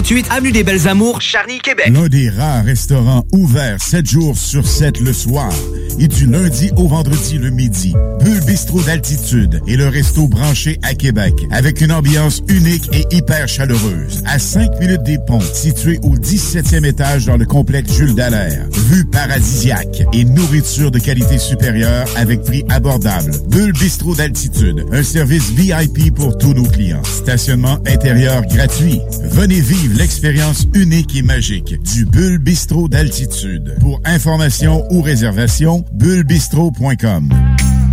48 Avenue des Belles Amours, Charny, Québec. L'un des rares restaurants ouverts 7 jours sur 7 le soir et du lundi au vendredi le midi. Bulle Bistrot d'altitude et le resto branché à Québec avec une ambiance unique et hyper chaleureuse. À 5 minutes des ponts, situé au 17e étage dans le complexe Jules Dallaire. Vue paradisiaque et nourriture de qualité supérieure avec prix abordable. Bulle Bistrot d'altitude, un service VIP pour tous nos clients. Stationnement intérieur gratuit. Venez vivre l'expérience unique et magique du Bulle Bistrot d'altitude. Pour information ou réservation, bullebistro.com.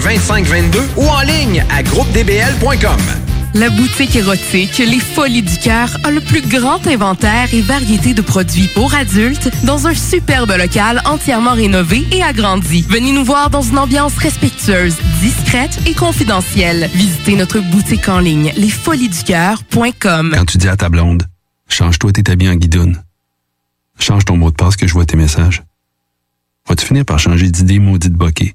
2522 ou en ligne à groupedbl.com. La boutique érotique Les Folies du Cœur a le plus grand inventaire et variété de produits pour adultes dans un superbe local entièrement rénové et agrandi. Venez nous voir dans une ambiance respectueuse, discrète et confidentielle. Visitez notre boutique en ligne lesfoliesducoeur.com. Quand tu dis à ta blonde, change-toi tes habits en guidoune. Change ton mot de passe que je vois tes messages. Vas-tu finir par changer d'idée maudite bokeh?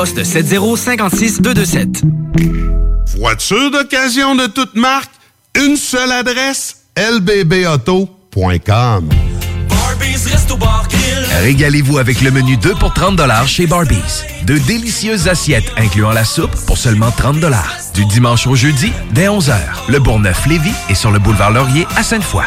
poste 7056 227. Voiture d'occasion de toute marque, une seule adresse, lbbauto.com. Régalez-vous avec le menu 2 pour 30 chez Barbies. De délicieuses assiettes incluant la soupe pour seulement 30 Du dimanche au jeudi, dès 11h. Le Bourgneuf-Lévis est sur le boulevard Laurier à Sainte-Foy.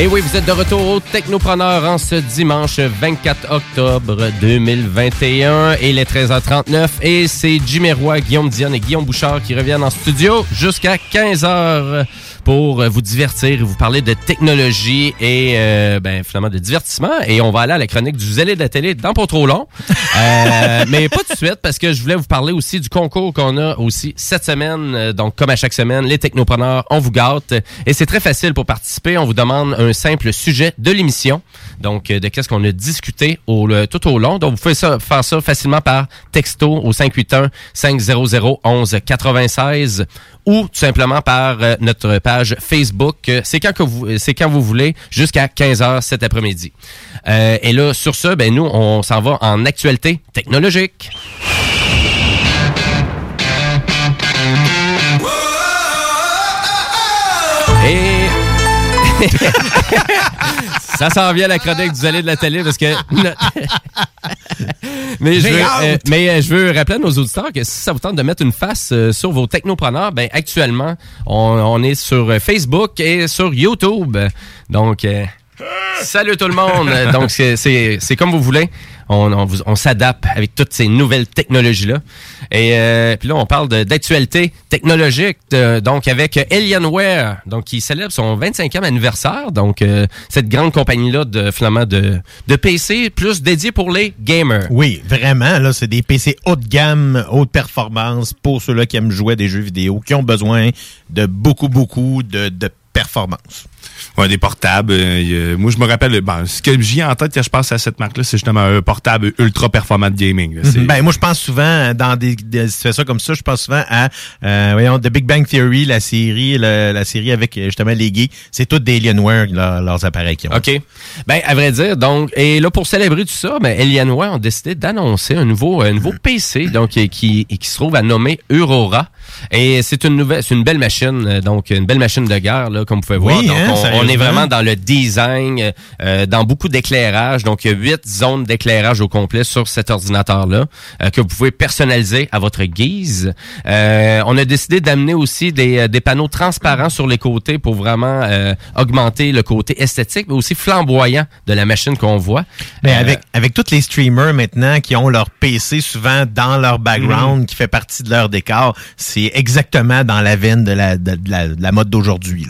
Et oui, vous êtes de retour au Technopreneur en ce dimanche 24 octobre 2021 et les 13h39. Et c'est Jimmy Roy, Guillaume Dion et Guillaume Bouchard qui reviennent en studio jusqu'à 15h pour vous divertir et vous parler de technologie et euh, ben, finalement de divertissement. Et on va aller à la chronique du zélé de la télé dans pas trop long. Euh, mais pas tout de suite parce que je voulais vous parler aussi du concours qu'on a aussi cette semaine. Euh, Donc, comme à chaque semaine, les technopreneurs, on vous gâte. Et c'est très facile pour participer. On vous demande un simple sujet de l'émission. Donc, euh, de qu'est-ce qu'on a discuté au, le- tout au long. Donc, vous pouvez ça, faire ça facilement par texto au 581 500 11 96 ou tout simplement par euh, notre page Facebook. Euh, C'est quand que vous, c'est quand vous voulez, jusqu'à 15h cet après-midi. Euh, et là, sur ce, ben nous, on s'en va en actualité technologique. Ça s'en vient la chronique du de la télé parce que mais je veux, euh, mais euh, je veux rappeler à nos auditeurs que si ça vous tente de mettre une face euh, sur vos technopreneurs, ben actuellement on, on est sur Facebook et sur YouTube. Donc euh, salut tout le monde. Donc c'est comme vous voulez. On, on, s'adapte avec toutes ces nouvelles technologies là. Et euh, puis là on parle d'actualité technologique donc avec Alienware donc qui célèbre son 25e anniversaire. Donc euh, cette grande compagnie là de finalement de de PC plus dédié pour les gamers. Oui, vraiment, là, c'est des PC haut de gamme, haute performance pour ceux-là qui aiment jouer des jeux vidéo, qui ont besoin de beaucoup, beaucoup de, de performance. Ouais, des portables. euh, a- moi, je me rappelle, bon, ce que j'ai en tête quand je pense à cette marque-là, c'est justement un portable ultra performant de gaming. là. C'est- Ben, moi, je pense souvent, dans des, des situations comme ça, je pense souvent à, euh, voyons, The Big Bang Theory, la série, la, la série avec euh, justement les geeks. C'est tout des Alienware, leur- leurs appareils qui ont. OK. Ben, à vrai dire, donc, et là, pour célébrer tout ça, ben, Alienware ont décidé d'annoncer un nouveau, un nouveau PC, donc, qui, qui, qui se trouve à nommer Aurora. Et c'est une nouvelle, c'est une belle machine, euh, donc, une belle machine de guerre, là, comme vous pouvez voir. Oui, Donc, hein, on- on, est sérieusement. vraiment dans le design, euh, dans beaucoup d'éclairage. Donc, il y a huit zones d'éclairage au complet sur cet ordinateur-là, euh, que vous pouvez personnaliser à votre guise. Euh, on a décidé d'amener aussi des, euh, des panneaux transparents sur les côtés pour vraiment euh, augmenter le côté esthétique, mais aussi flamboyant de la machine qu'on voit. Mais Euh, avec, avec tous les streamers maintenant qui ont leur PC souvent dans leur background, qui fait partie de leur décor, c'est exactement dans la veine de la, de, de la, de la mode d'aujourd'hui.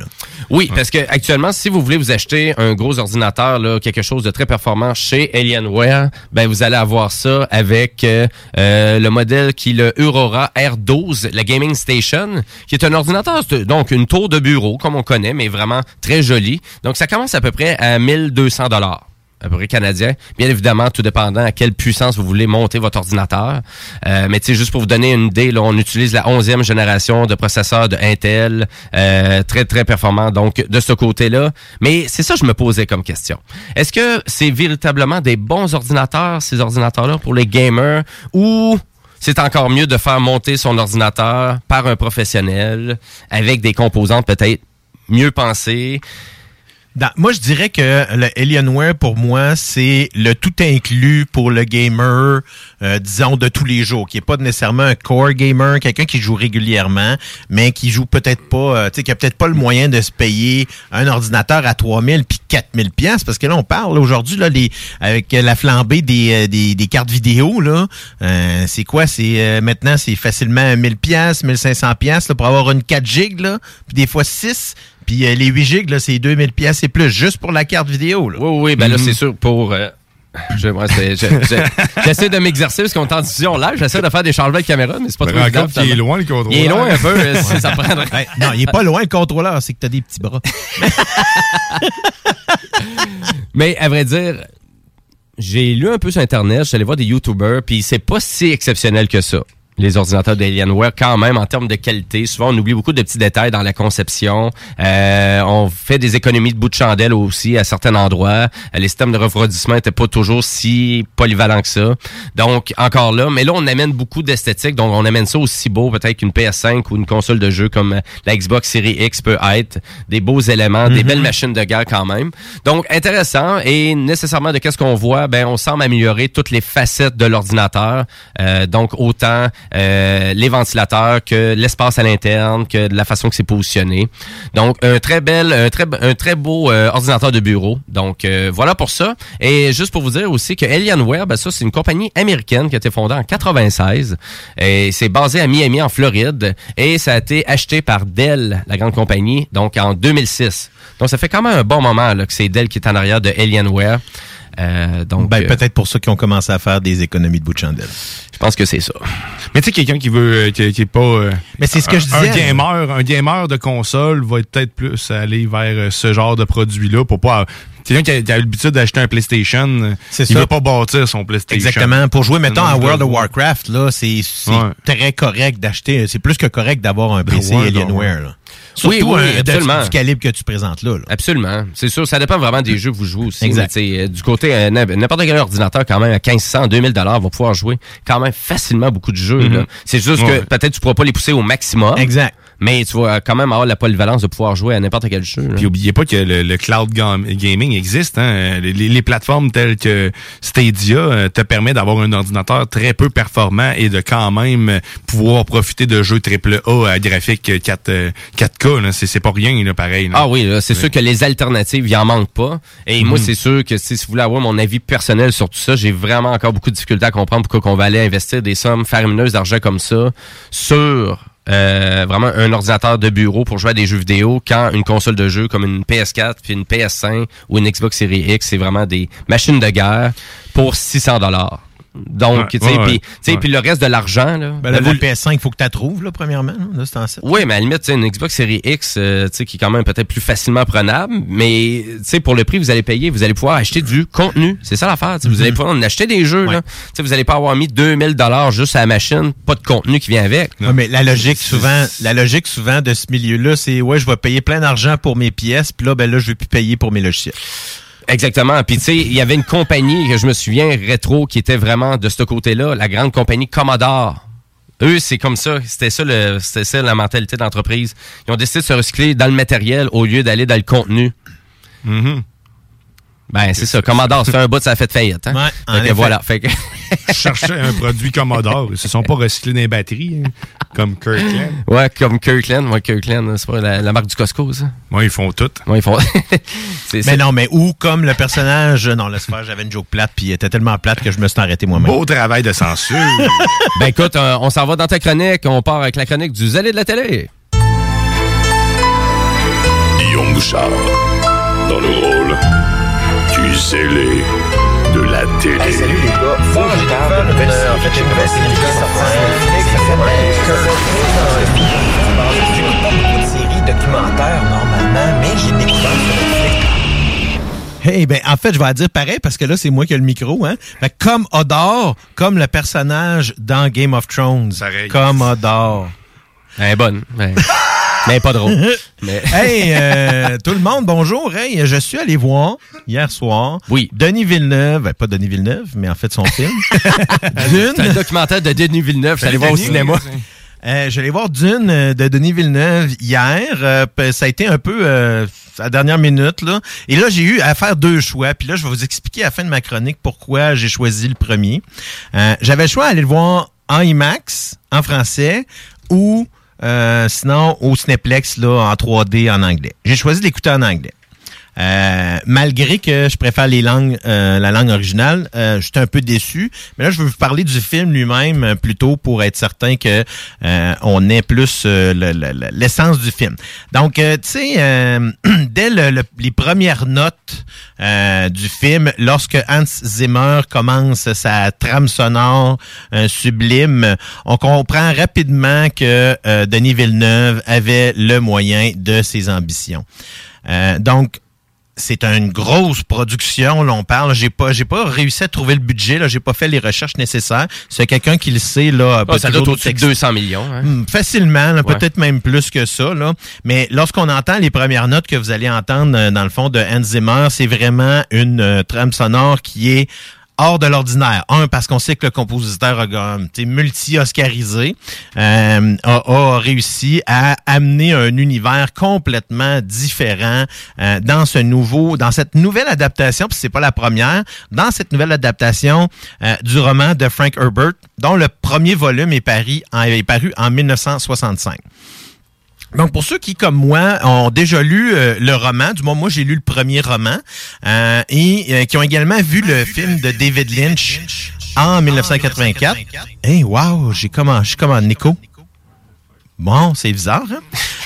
Oui, parce que actuellement, si vous voulez vous acheter un gros ordinateur, quelque chose de très performant chez Alienware, ben vous allez avoir ça avec euh, euh, le modèle qui est le Aurora R12, la Gaming Station, qui est un ordinateur, donc une tour de bureau comme on connaît, mais vraiment très joli. Donc ça commence à peu près à 1200 dollars canadien. Bien évidemment, tout dépendant à quelle puissance vous voulez monter votre ordinateur. Euh, mais tu juste pour vous donner une idée, là, on utilise la 11e génération de processeurs de Intel, euh, très, très performant, donc, de ce côté-là. Mais c'est ça que je me posais comme question. Est-ce que c'est véritablement des bons ordinateurs, ces ordinateurs-là, pour les gamers, ou c'est encore mieux de faire monter son ordinateur par un professionnel avec des composantes peut-être mieux pensées? Moi, je dirais que le Alienware, pour moi, c'est le tout inclus pour le gamer, euh, disons, de tous les jours, qui est pas nécessairement un core gamer, quelqu'un qui joue régulièrement, mais qui joue peut-être pas, euh, tu sais, qui a peut-être pas le moyen de se payer un ordinateur à 3000 puis 4000 pièces parce que là, on parle aujourd'hui, là, les, avec la flambée des, euh, des, des cartes vidéo, là, euh, c'est quoi? C'est, euh, maintenant, c'est facilement 1000 pièces 1500 pièces pour avoir une 4 gigs, là, puis des fois 6 puis euh, les 8 gigs, là, c'est 2000 pièces et plus, juste pour la carte vidéo. Là. Oui, oui, ben là, c'est sûr pour. euh, je- moi, c'est- je- je- J'essaie de m'exercer parce qu'on est en diffusion live. J'essaie de faire des changements de caméra, mais c'est pas Mais trop évident, qu'il est loin, le contrôleur. Il est loin un peu. c'est- ça prendrait. Ouais, non, il est pas loin, le contrôleur, c'est que t'as des petits bras. Mais à vrai dire, j'ai lu un peu sur Internet, allé voir des YouTubers, puis c'est pas si exceptionnel que ça. Les ordinateurs d'Alienware quand même en termes de qualité. Souvent, on oublie beaucoup de petits détails dans la conception. Euh, on fait des économies de bout de chandelle aussi à certains endroits. Euh, Les systèmes de refroidissement étaient pas toujours si polyvalents que ça. Donc, encore là, mais là, on amène beaucoup d'esthétique. Donc, on amène ça aussi beau peut-être qu'une PS5 ou une console de jeu comme euh, la Xbox Series X peut être. Des beaux éléments, des Mhm. belles machines de guerre quand même. Donc, intéressant. Et nécessairement, de qu'est-ce qu'on voit? Ben, on semble améliorer toutes les facettes de l'ordinateur. Euh, donc, autant euh, les ventilateurs que l'espace à l'interne, que la façon que c'est positionné. Donc, un très bel, un très, un très beau euh, ordinateur de bureau. Donc, euh, voilà pour ça. Et juste pour vous dire aussi que Alienware, ça, c'est une compagnie américaine qui a été fondée en 96. Et c'est basé à Miami, en Floride. Et ça a été acheté par Dell, la grande compagnie, donc en 2006. Donc, ça fait quand même un bon moment là, que c'est Dell qui est en arrière de Alienware. Euh, donc, Ben, euh, peut-être pour ceux qui ont commencé à faire des économies de bout de chandelle. Je pense que c'est ça. Mais tu sais, quelqu'un qui veut, euh, qui, qui est pas. euh, Mais c'est ce que un- je disais. Un gamer, un gamer de console va peut-être plus aller vers ce genre de produit-là pour pas. Quelqu'un qui a, qui a l'habitude d'acheter un PlayStation, il ça. veut pas bâtir son PlayStation. Exactement. Pour jouer, mettons, à World of. Warcraft, là, c'est c'est Ouais. très correct d'acheter. C'est plus que correct d'avoir un PC ouais, Alienware. là. Surtout Oui, oui, absolument. du calibre que tu présentes là. là. Absolument. C'est sûr, ça dépend vraiment des jeux que vous jouez aussi. Exact. Mais, euh, du côté, euh, n'im- n'importe quel ordinateur, quand même, à 1500, 2000 dollars, va pouvoir jouer quand même facilement beaucoup de jeux. Là. C'est juste Ouais. que peut-être tu pourras pas les pousser au maximum. Exact. Mais tu vas quand même avoir la polyvalence de pouvoir jouer à n'importe quel jeu. Puis oubliez pas que le, le cloud gam- gaming existe. Hein? Les, plateformes telles que Stadia euh, te permet d'avoir un ordinateur très peu performant et de quand même euh, pouvoir profiter de jeux AAA à graphique 4, euh, 4K. là. C'est pas rien, là, pareil. là. Ah oui, c'est sûr que les alternatives, il en manque pas. Et moi, Mhm. c'est sûr que si si vous voulez avoir mon avis personnel sur tout ça, j'ai vraiment encore beaucoup de difficultés à comprendre pourquoi on va aller investir des sommes faramineuses d'argent comme ça sur euh, vraiment un ordinateur de bureau pour jouer à des jeux vidéo quand une console de jeu comme une PS4 puis une PS5 ou une Xbox Series X, c'est vraiment des machines de guerre pour 600 dollars. Donc, Ouais, tu sais, ouais, puis ouais. tu sais, puis le reste de l'argent, là. Ben, là, vous la le- PS5, il faut que tu la trouves, là, premièrement. là, de ce temps-ci. oui, mais à la limite, tu sais, une Xbox Series X, euh, tu sais, qui est quand même peut-être plus facilement prenable, mais tu sais, pour le prix que vous allez payer, vous allez pouvoir acheter du contenu. C'est ça l'affaire. tu sais, Vous allez pouvoir en acheter des jeux. Là. Tu sais, Vous allez pas avoir mis 2000 dollars juste à la machine, pas de contenu qui vient avec. Ouais, mais la logique souvent, la logique souvent de ce milieu-là, c'est ouais, je vais payer plein d'argent pour mes pièces, puis là, ben là, je vais plus payer pour mes logiciels. Exactement. Puis tu sais, il y avait une compagnie que je me souviens rétro qui était vraiment de ce côté-là, la grande compagnie Commodore. Eux, c'est comme ça. C'était ça, le, c'était ça la mentalité d'entreprise. Ils ont décidé de se recycler dans le matériel au lieu d'aller dans le contenu. Ben, c'est ça. Commodore, ça fait un bout, ça a fait faillite. Hein? Ouais, en Fait que effet. voilà. Fait que... Cherchais un produit Commodore. Ils se sont pas recyclés dans les batteries, hein, comme Kirkland. ouais, comme Kirkland. Ouais, Kirkland, c'est pas la, la marque du Costco, ça. Ouais, ils font tout. Ouais, ils font. c'est, Mais non, mais ou comme le personnage, non, laisse faire, j'avais une joke plate, puis elle était tellement plate que je me suis arrêté moi-même. Beau travail de censure. ben écoute, euh, on s'en va dans ta chronique. On part avec la chronique du Zélé de la télé. Guillaume Bouchard, dans le rôle du zélé de la télé. salut les gars. En fait, j'ai une nouvelle série qui est sortie. J'écoute pas beaucoup de séries documentaires normalement, mais j'ai découvert sur Netflix. Hey, ben, en fait, je vais dire pareil parce que là, c'est moi qui ai le micro, hein. Fait que comme Odor, comme le personnage dans Game of Thrones. Comme Odor. Elle est bonne. Mais, mais pas drôle. Mais... hey, euh, tout le monde, bonjour. Hey, je suis allé voir hier soir. Oui. Denis Villeneuve, ben, pas Denis Villeneuve, mais en fait son film. Dune. C'est un documentaire de Denis Villeneuve. Je suis allé voir au cinéma. Euh, J'allais voir Dune euh, de Denis Villeneuve hier. Euh, ça a été un peu euh, à la dernière minute. Là. Et là, j'ai eu à faire deux choix. Puis là, je vais vous expliquer à la fin de ma chronique pourquoi j'ai choisi le premier. Euh, J'avais le choix d'aller le voir en IMAX, en français, ou euh, sinon au Cineplex là, en 3D en anglais. J'ai choisi de l'écouter en anglais. Euh, malgré que je préfère les langues, euh, la langue originale, euh, j'étais un peu déçu. Mais là, je veux vous parler du film lui-même euh, plutôt pour être certain que euh, on ait plus le- le- le- l'essence du film. Donc, tu sais, dès le- le- les premières notes du film, lorsque Hans Zimmer commence sa trame sonore sublime, on comprend rapidement que Denis Villeneuve avait le moyen de ses ambitions. Euh, donc, c'est une grosse production. Là, on parle. J'ai pas, j'ai pas réussi à trouver le budget. Là, j'ai pas fait les recherches nécessaires. C'est quelqu'un qui le sait là. Ah, ça doit être au-dessus de 200 millions. hein. Hmm, facilement, peut-être même plus que ça. Là. Mais lorsqu'on entend les premières notes que vous allez entendre euh, dans le fond de Hans Zimmer, c'est vraiment une euh, trame sonore qui est hors de l'ordinaire. Un, parce qu'on sait que le compositeur a sais, multi-oscarisé euh, a, réussi à amener un univers complètement différent euh, dans ce nouveau, dans cette nouvelle adaptation, puis c'est pas la première, dans cette nouvelle adaptation euh, du roman de Frank Herbert, dont le premier volume est, est paru en 1965. Donc, pour ceux qui, comme moi, ont déjà lu euh, le roman, du moins, moi, j'ai lu le premier roman, euh, et euh, qui ont également vu le film de David Lynch en 1984. Hey, wow, j'ai comment, je suis comme en écho. Bon, c'est bizarre. Hein?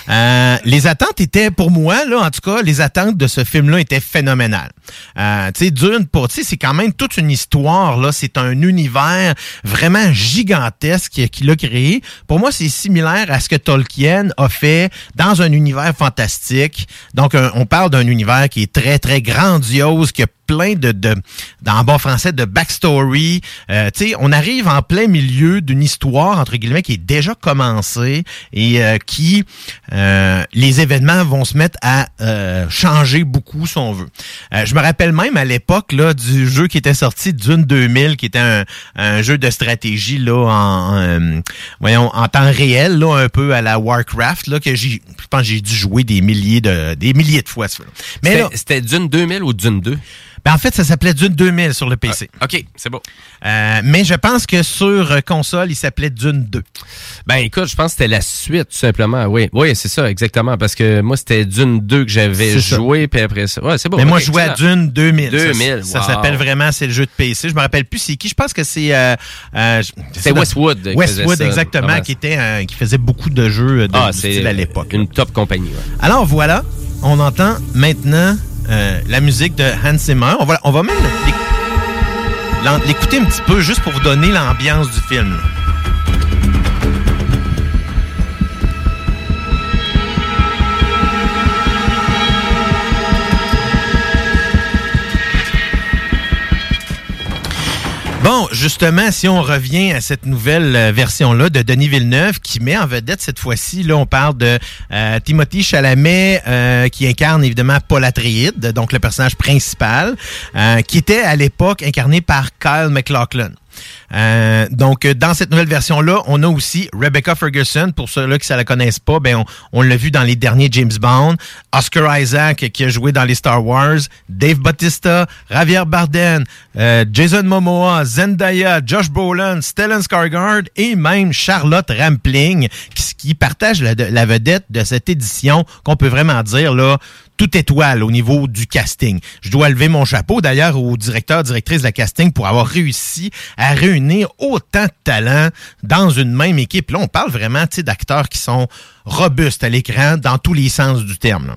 Euh, les attentes étaient, pour moi, là, en tout cas, les attentes de ce film-là étaient phénoménales. Euh, tu sais, Dune, pour- c'est quand même toute une histoire, là. C'est un univers vraiment gigantesque qu'il a créé. Pour moi, c'est similaire à ce que Tolkien a fait dans un univers fantastique. Donc, on parle d'un univers qui est très, très grandiose, qui a plein de, de dans bon français, de backstory. Euh, on arrive en plein milieu d'une histoire, entre guillemets, qui est déjà commencée et euh, qui, euh, les événements vont se mettre à euh, changer beaucoup, si on veut. Euh, je me rappelle même à l'époque là du jeu qui était sorti, Dune 2000, qui était un, un jeu de stratégie là en, euh, voyons, en temps réel, là, un peu à la Warcraft, là, que j'ai, je pense j'ai dû jouer des milliers de, des milliers de fois. ce. Mais C'était Dune 2000 ou Dune 2? Ben, en fait, ça s'appelait Dune 2000 sur le PC. OK, c'est beau. Euh, mais je pense que sur euh, console, il s'appelait Dune 2. Ben écoute, je pense que c'était la suite, tout simplement. Oui, oui, c'est ça, exactement. Parce que moi, c'était Dune 2 que j'avais joué, puis après ça. Ouais, c'est bon. mais moi, je jouais à. Dune 2000. Ça, 2000, Ça, wow. s'appelle vraiment, c'est le jeu de PC. Je me rappelle plus c'est qui. Je pense que c'est... Euh, euh, C'est Westwood Westwood, exactement, qui était qui faisait beaucoup de jeux de Ah, style à l'époque. Une top compagnie. ouais. Alors voilà, on entend maintenant euh, la musique de Hans Zimmer. On va, on va même l'écouter un petit peu juste pour vous donner l'ambiance du film. Bon, justement, si on revient à cette nouvelle euh, version-là de Denis Villeneuve, qui met en vedette cette fois-ci, là, on parle de euh, Timothy Chalamet, euh, qui incarne évidemment Paul Atreides, donc le personnage principal, euh, qui était à l'époque incarné par Kyle MacLachlan. Euh, donc, euh, dans cette nouvelle version-là, on a aussi Rebecca Ferguson. Pour ceux-là qui ne la connaissent pas, ben, on, l'a vu dans les derniers James Bond. Oscar Isaac, qui a joué dans les Star Wars. Dave Bautista, Javier Bardem, euh, Jason Momoa, Zendaya, Josh Brolin, Stellan Skarsgård et même Charlotte Rampling, qui, qui partagent la, la vedette de cette édition qu'on peut vraiment dire, là, tout étoile au niveau du casting. Je dois lever mon chapeau d'ailleurs au directeur, directrice de casting pour avoir réussi à réunir autant de talents dans une même équipe. Là, on parle vraiment d'acteurs qui sont robustes à l'écran dans tous les sens du terme.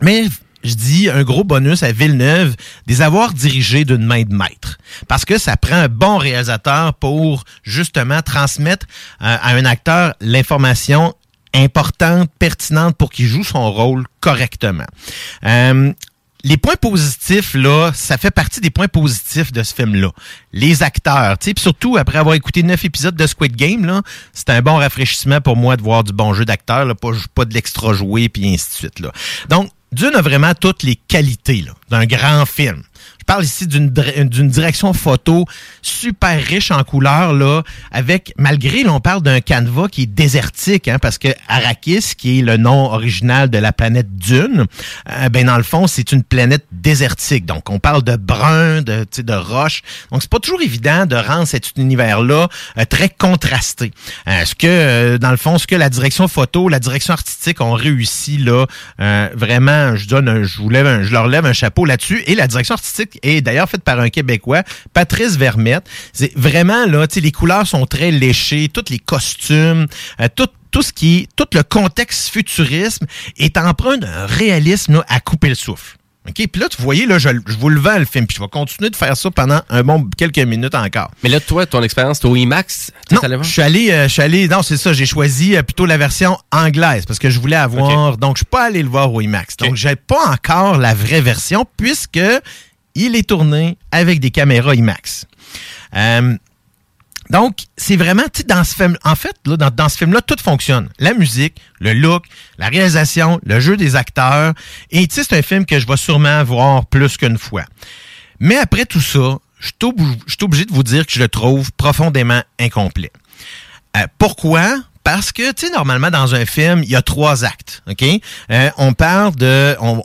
Mais je dis un gros bonus à Villeneuve des avoir dirigés d'une main de maître. Parce que ça prend un bon réalisateur pour justement transmettre euh, à un acteur l'information importante, pertinente pour qu'il joue son rôle correctement. Euh, les points positifs, là, ça fait partie des points positifs de ce film-là. Les acteurs, tu sais, surtout après avoir écouté neuf épisodes de Squid Game, là, c'est un bon rafraîchissement pour moi de voir du bon jeu d'acteur, là, pas, de l'extra joué, puis ainsi de suite, là. Donc, Dune a vraiment toutes les qualités, d'un grand film. Parle ici d'une dir- d'une direction photo super riche en couleurs, là, avec, malgré, là, on parle d'un canevas qui est désertique, hein, parce que Arrakis, qui est le nom original de la planète Dune, euh, ben, dans le fond, c'est une planète désertique. Donc, on parle de brun, de, de roche. Donc, c'est pas toujours évident de rendre cet univers-là euh, très contrasté. Euh, ce que, euh, dans le fond, ce que la direction photo, la direction artistique ont réussi, là, vraiment, je donne, un- je vous un- je leur lève un chapeau là-dessus. Et la direction artistique est d'ailleurs faite par un Québécois, Patrice Vermette. C'est vraiment, là, tu sais, les couleurs sont très léchées, tous les costumes, euh, tout, tout ce qui, tout le contexte futurisme est empreint d'un réalisme là, à couper le souffle. OK? Puis là, tu voyez, là, je, je vous le vends, le film. Puis je vais continuer de faire ça pendant un bon quelques minutes encore. Mais là, toi, ton expérience, au IMAX? Non, allé voir? je suis allé, euh, je suis allé, non, c'est ça, j'ai choisi euh, plutôt la version anglaise parce que je voulais avoir, donc je suis pas allé le voir au IMAX. Donc j'ai pas encore la vraie version puisque il est tourné avec des caméras IMAX. Euh, donc, c'est vraiment, dans ce film, en fait, dans, ce film-là, tout fonctionne. La musique, le look, la réalisation, le jeu des acteurs. Et c'est un film que je vais sûrement voir plus qu'une fois. Mais après tout ça, je suis obli- je suis obligé de vous dire que je le trouve profondément incomplet. Euh, pourquoi? Parce que, tu sais, normalement, dans un film, il y a trois actes, OK? Euh, on parle de... On,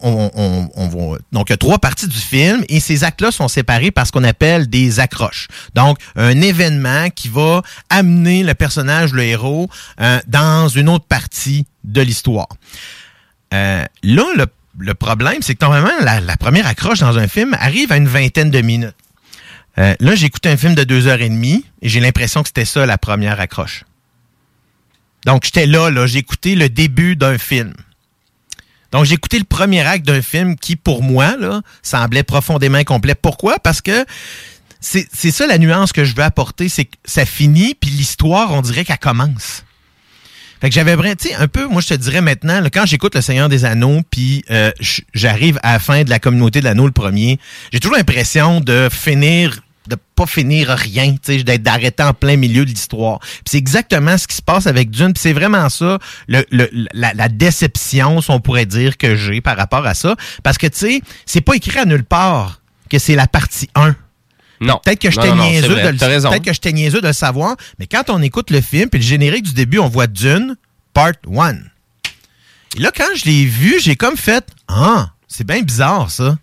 donc, il y a trois parties du film et ces actes-là sont séparés par ce qu'on appelle des accroches. Donc, un événement qui va amener le personnage, le héros, euh, dans une autre partie de l'histoire. Euh, là, le, problème, c'est que normalement, la, première accroche dans un film arrive à une vingtaine de minutes. Là, j'ai écouté un film de deux heures et demie et j'ai l'impression que c'était ça la première accroche. Donc, j'étais là, là, j'ai écouté le début d'un film. Donc, j'ai écouté le premier acte d'un film qui, pour moi, là, semblait profondément incomplet. Pourquoi? Parce que c'est ça la nuance que je veux apporter, c'est que ça finit, puis l'histoire, on dirait qu'elle commence. Fait que j'avais vraiment, tu sais, un peu, moi je te dirais maintenant, là, quand j'écoute Le Seigneur des Anneaux, puis euh, j'arrive à la fin de la communauté de l'anneau le premier, j'ai toujours l'impression de finir, de pas finir rien, tu sais, d'être d'arrêter en plein milieu de l'histoire. Puis c'est exactement ce qui se passe avec Dune, c'est vraiment ça, le, le- la, la déception, si on pourrait dire, que j'ai par rapport à ça. Parce que, tu sais, c'est pas écrit à nulle part que c'est la partie 1. Non. Peut-être que j'étais niaiseux, de le- que j'étais niaiseux de le savoir, mais quand on écoute le film, puis le générique du début, on voit Dune, Part 1. Et là, quand je l'ai vu, j'ai comme fait Ah, c'est bien bizarre ça.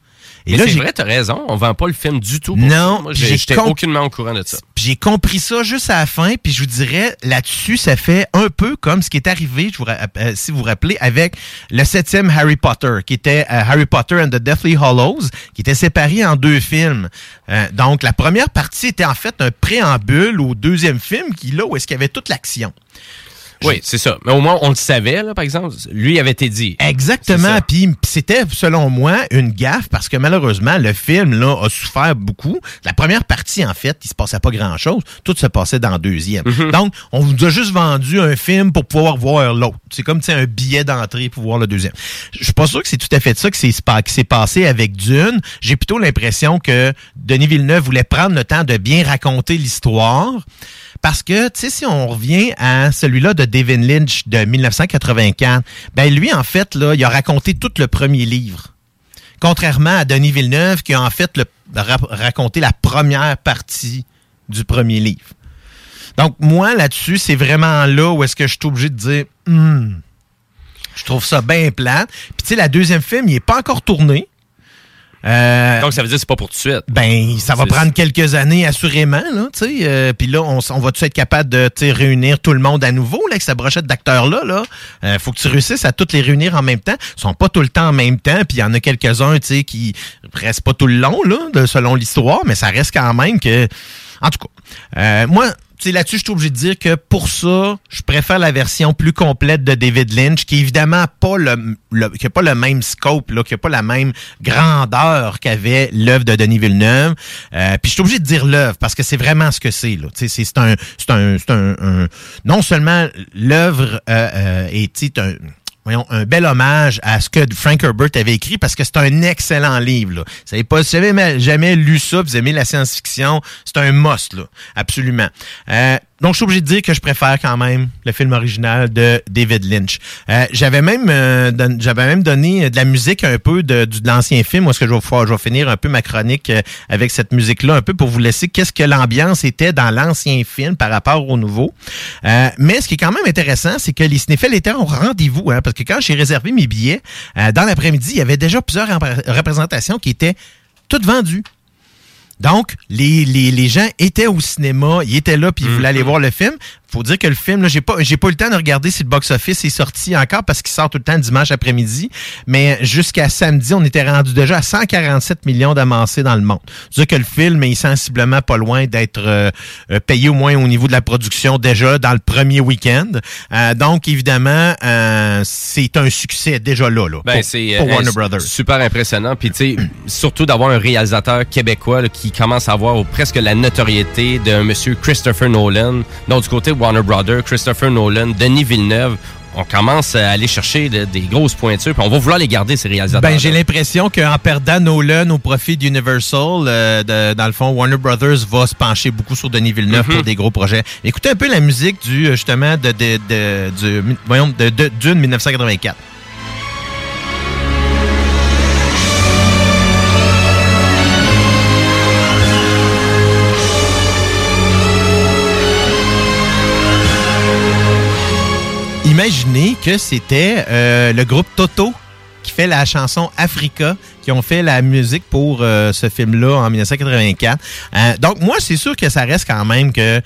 Et Mais là, c'est vrai, t'as raison. On vend pas le film du tout. pour Non, ça. Moi, j'étais comp- aucunement au courant de ça. J'ai compris ça juste à la fin, puis je vous dirais, là-dessus, ça fait un peu comme ce qui est arrivé, je vous ra- euh, si vous vous rappelez, avec le septième Harry Potter, qui était euh, Harry Potter and the Deathly Hollows, qui était séparé en deux films. Euh, donc, la première partie était en fait un préambule au deuxième film, qui là, où est-ce qu'il y avait toute l'action. Oui, c'est ça. Mais au moins, on le savait, là, par exemple. Lui avait été dit. Exactement. Puis c'était, selon moi, une gaffe parce que malheureusement, le film là, a souffert beaucoup. La première partie, en fait, il se passait pas grand-chose. Tout se passait dans la deuxième. Donc, on vous a juste vendu un film pour pouvoir voir l'autre. C'est comme tu sais, un billet d'entrée pour voir le deuxième. Je suis pas sûr que c'est tout à fait ça qui s'est passé avec Dune. J'ai plutôt l'impression que Denis Villeneuve voulait prendre le temps de bien raconter l'histoire. Parce que, tu sais, si on revient à celui-là de David Lynch de 1984, ben lui, en fait, là, il a raconté tout le premier livre. Contrairement à Denis Villeneuve, qui a en fait raconté la première partie du premier livre. Donc, moi, là-dessus, c'est vraiment là où est-ce que je suis obligé de dire, Hmm, je trouve ça bien plate. Puis, tu sais, la deuxième film, il est pas encore tourné. Euh, Donc, ça veut dire que c'est pas pour tout de suite. ben, ça va prendre quelques années, assurément, là, tu sais. euh, Puis là, on, va-tu être capable de, réunir tout le monde à nouveau, là, avec cette brochette d'acteurs-là, là? Euh, faut que tu réussisses à toutes les réunir en même temps. Ils sont pas tout le temps en même temps, puis il y en a quelques-uns, tu sais, qui restent pas tout le long, là, de- selon l'histoire, mais ça reste quand même que... En tout cas, euh, moi, là-dessus, je suis obligé de dire que pour ça, je préfère la version plus complète de David Lynch, qui est évidemment pas le, le- qui a pas le même scope, là, qui a pas la même grandeur qu'avait l'œuvre de Denis Villeneuve. Euh, puis je suis obligé de dire l'œuvre parce que c'est vraiment ce que c'est. là. C'est c'est un, c'est un, c'est un, non seulement l'œuvre euh, euh, est un voyons, un bel hommage à ce que Frank Herbert avait écrit parce que c'est un excellent livre. Là. Vous savez pas, vous avez jamais lu ça, vous aimez la science-fiction, c'est un must, là. Absolument. Euh, donc, je suis obligé de dire que je préfère quand même le film original de David Lynch. Euh, j'avais même euh, j'avais même donné de la musique un peu de, de l'ancien film. Où est-ce que je vais, faire- je vais finir un peu ma chronique euh, avec cette musique-là, un peu pour vous laisser qu'est-ce que l'ambiance était dans l'ancien film par rapport au nouveau. Mais ce qui est quand même intéressant, c'est que les cinéphiles étaient au rendez-vous, hein, parce que quand j'ai réservé mes billets, dans l'après-midi, il y avait déjà plusieurs repré- représentations qui étaient toutes vendues. Donc, les, les, les gens étaient au cinéma, ils étaient là, puis ils voulaient aller voir le film. Faut dire que le film, là, j'ai pas, j'ai pas eu le temps de regarder si le box-office est sorti encore parce qu'il sort tout le temps dimanche après-midi. Mais jusqu'à samedi, on était rendu déjà à 147 millions d'amassés dans le monde. C'est-à-dire que le film est sensiblement pas loin d'être euh, euh, payé au moins au niveau de la production déjà dans le premier week-end. Euh, donc, évidemment, euh, c'est un succès déjà là, là Ben, pour, euh, Warner Brothers. super impressionnant. Puis, tu sais, surtout d'avoir un réalisateur québécois là, qui commence à avoir presque la notoriété d'un monsieur Christopher Nolan. Donc, du côté Warner Brothers, Christopher Nolan, Denis Villeneuve, on commence à aller chercher de- des grosses pointures. Puis, on va vouloir les garder, ces réalisateurs. Ben, j'ai l'impression qu'en perdant Nolan au profit d'Universal, euh, de- dans le fond, Warner Brothers va se pencher beaucoup sur Denis Villeneuve Mhm. pour des gros projets. Écoutez un peu la musique du, euh, justement, de, de, de, du- voyons, de Dune 1984. Imaginez que c'était euh, le groupe Toto qui fait la chanson Africa, qui ont fait la musique pour euh, ce film-là en 1984. Euh, donc, moi, c'est sûr que ça reste quand même que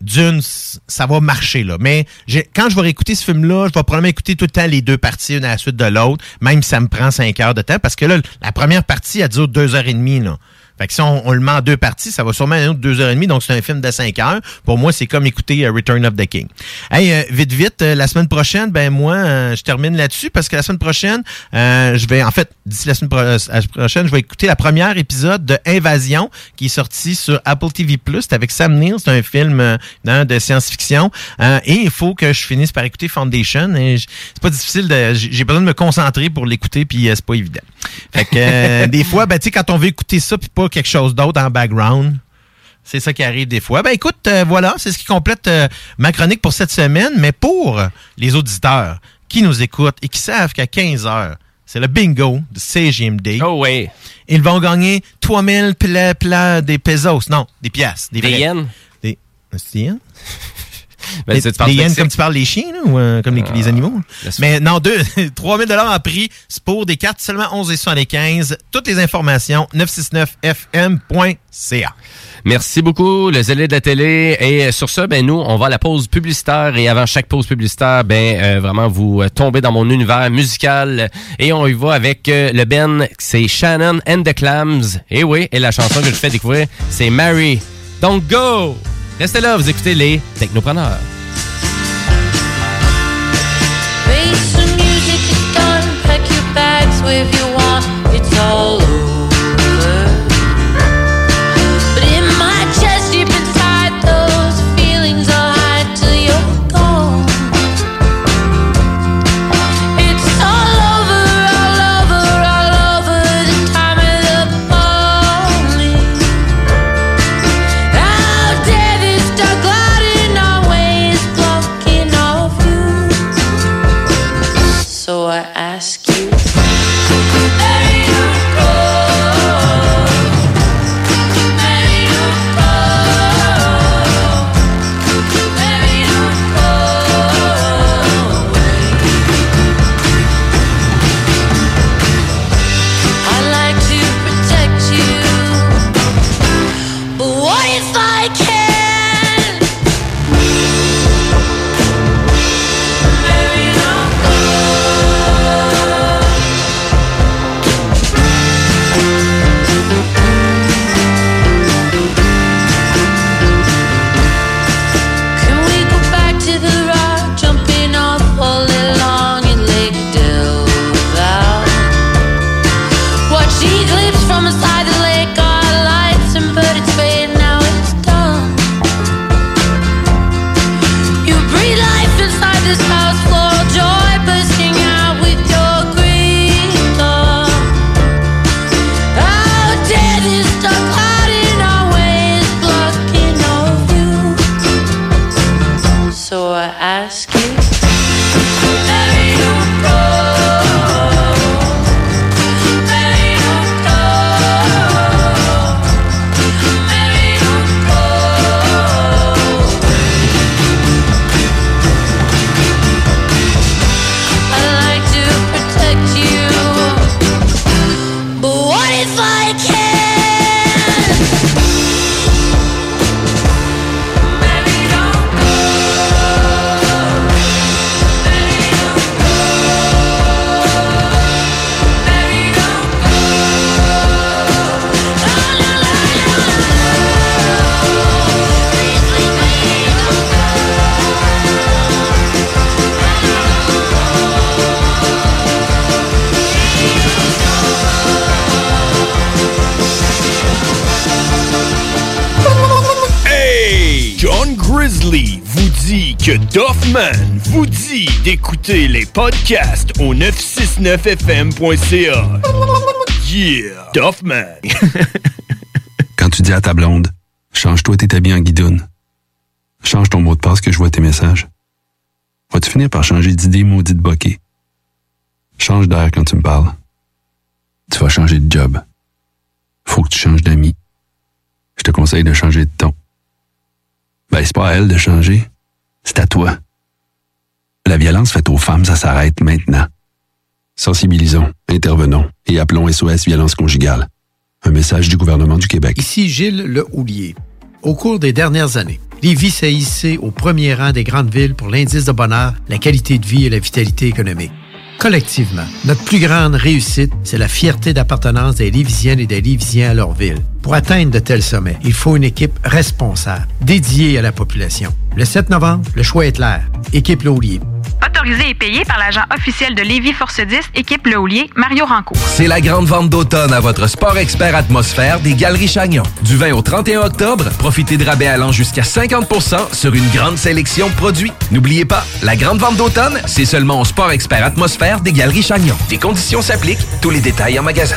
Dune, ça va marcher, là. Mais quand je vais réécouter ce film-là, je vais probablement écouter tout le temps les deux parties, une à la suite de l'autre, même si ça me prend cinq heures de temps, parce que là, la première partie, elle dure deux heures et demie, là. Fait que si on, on le met en deux parties, ça va sûrement être deux heures et demie, donc c'est un film de cinq heures. Pour moi, c'est comme écouter euh, Return of the King. Hey, euh, vite, vite, euh, la semaine prochaine, ben moi, je termine là-dessus parce que la semaine prochaine, euh, je vais, en fait, d'ici la semaine prochaine, je vais écouter la première épisode de Invasion qui est sorti sur Apple TV+. C'est avec Sam Neill, c'est un film euh, hein, de science-fiction. Euh, et il faut que je finisse par écouter Foundation. C'est pas difficile, de, j'ai besoin de me concentrer pour l'écouter, puis c'est pas évident. Fait que des fois, ben, tu sais, quand on veut écouter ça, puis pas quelque chose d'autre en background, c'est ça qui arrive des fois. Ben écoute, euh, voilà, c'est ce qui complète euh, ma chronique pour cette semaine. Mais pour les auditeurs qui nous écoutent et qui savent qu'à 15 heures, c'est le bingo de CGMD. Oh oui. Ils vont gagner 3000 plats, plats des pesos. Non, des piastres. Des, Des yens? Des yens? Ben, des, tu- des yens comme tu parles les chiens, là, ou euh, comme les, les animaux? Mais non, deux, 3000 dollars en prix, c'est pour des cartes seulement 11,75. Toutes les informations, 969fm.ca. Merci beaucoup, le zélé de la télé. Et euh, sur ça, ben nous, on va à la pause publicitaire. Et avant chaque pause publicitaire, ben euh, vraiment, vous tombez dans mon univers musical. Et on y va avec euh, le Ben, c'est Shannon and the Clams. Et oui, et la chanson que je fais découvrir, c'est Mary. Donc go! Restez là, vous écoutez les Technopreneurs. Que Doffman vous dit d'écouter les podcasts au 969fm.ca. Yeah, Doffman. Quand tu dis à ta blonde, change-toi tes habits en guidoune. Change ton mot de passe que je vois tes messages. Vas-tu finir par changer d'idée maudite bokeh? Change d'air quand tu me parles. Tu vas changer de job. Faut que tu changes d'amis. Je te conseille de changer de ton. Ben, c'est pas à elle de changer. C'est à toi. La violence faite aux femmes, ça s'arrête maintenant. Sensibilisons, intervenons et appelons SOS Violence Conjugale. Un message du gouvernement du Québec. Ici Gilles Le Houlier. Au cours des dernières années, Lévis s'est hissé au premier rang des grandes villes pour l'indice de bonheur, la qualité de vie et la vitalité économique. Collectivement, notre plus grande réussite, c'est la fierté d'appartenance des Lévisiennes et des Lévisiens à leur ville. Pour atteindre de tels sommets, il faut une équipe responsable, dédiée à la population. Le 7 novembre, le choix est clair. Équipe Laulier. Autorisé et payé par l'agent officiel de Lévis Force 10, équipe Le Houlier, Mario Rancourt. C'est la grande vente d'automne à votre sport expert atmosphère des Galeries Chagnon. Du 20 au 31 octobre, profitez de rabais allant jusqu'à 50% sur une grande sélection de produits. N'oubliez pas, la grande vente d'automne, c'est seulement au sport expert atmosphère des Galeries Chagnon. Des conditions s'appliquent, tous les détails en magasin.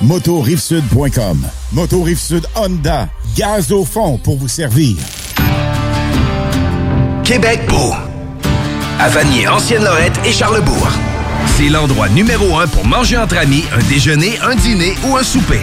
motorivesud.com. Moto Rive-Sud Honda, gaz au fond pour vous servir. Québec beau. À Vanier, Ancienne-Lorette et Charlebourg. C'est l'endroit numéro un pour manger entre amis, un déjeuner, un dîner ou un souper.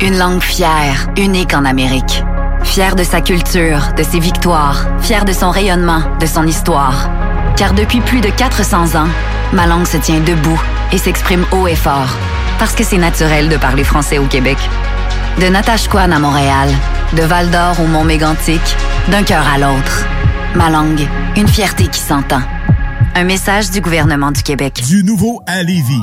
Une langue fière, unique en Amérique. Fière de sa culture, de ses victoires, fière de son rayonnement, de son histoire. Car depuis plus de 400 ans, ma langue se tient debout et s'exprime haut et fort. Parce que c'est naturel de parler français au Québec. De Natashquan à Montréal, de Val d'Or au Mont Mégantic, d'un cœur à l'autre. Ma langue, une fierté qui s'entend. Un message du gouvernement du Québec. Du nouveau à Lévis.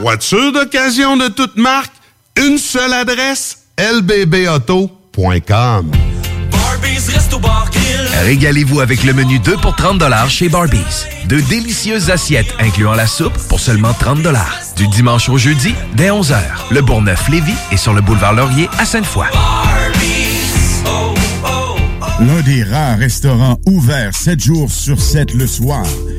Voiture d'occasion de toute marque, une seule adresse, lbbauto.com. Régalez-vous avec le menu 2 pour 30 chez Barbies. De délicieuses assiettes incluant la soupe pour seulement 30 Du dimanche au jeudi, dès 11h. Le Bourgneuf-Lévis est sur le boulevard Laurier à Sainte-Foy. L'un des rares restaurants ouverts 7 jours sur 7 le soir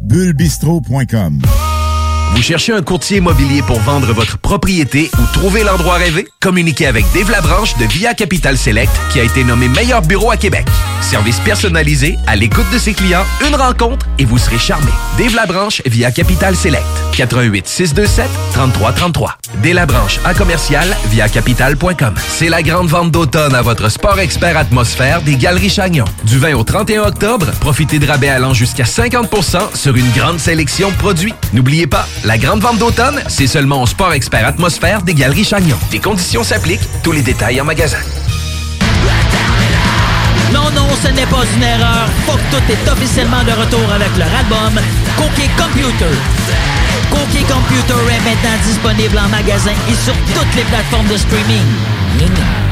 bullebistro.com. Vous cherchez un courtier immobilier pour vendre votre propriété ou trouver l'endroit rêvé? Communiquez avec Dave Labranche de Via Capital Select qui a été nommé meilleur bureau à Québec. Service personnalisé, à l'écoute de ses clients, une rencontre et vous serez charmé. Dave Labranche via Capital Select. 88 627 3333. Dave Labranche à commercial via capital.com. C'est la grande vente d'automne à votre sport expert atmosphère des Galeries Chagnon. Du 20 au 31 octobre, profitez de rabais allant jusqu'à 50% sur une grande sélection de produits. N'oubliez pas, la grande vente d'automne, c'est seulement au Sport Expert Atmosphère des Galeries Chagnon. Des conditions s'appliquent, tous les détails en magasin. Non, non, ce n'est pas une erreur. Fuck tout est officiellement de retour avec leur album Cookie Computer. Cookie Computer est maintenant disponible en magasin et sur toutes les plateformes de streaming.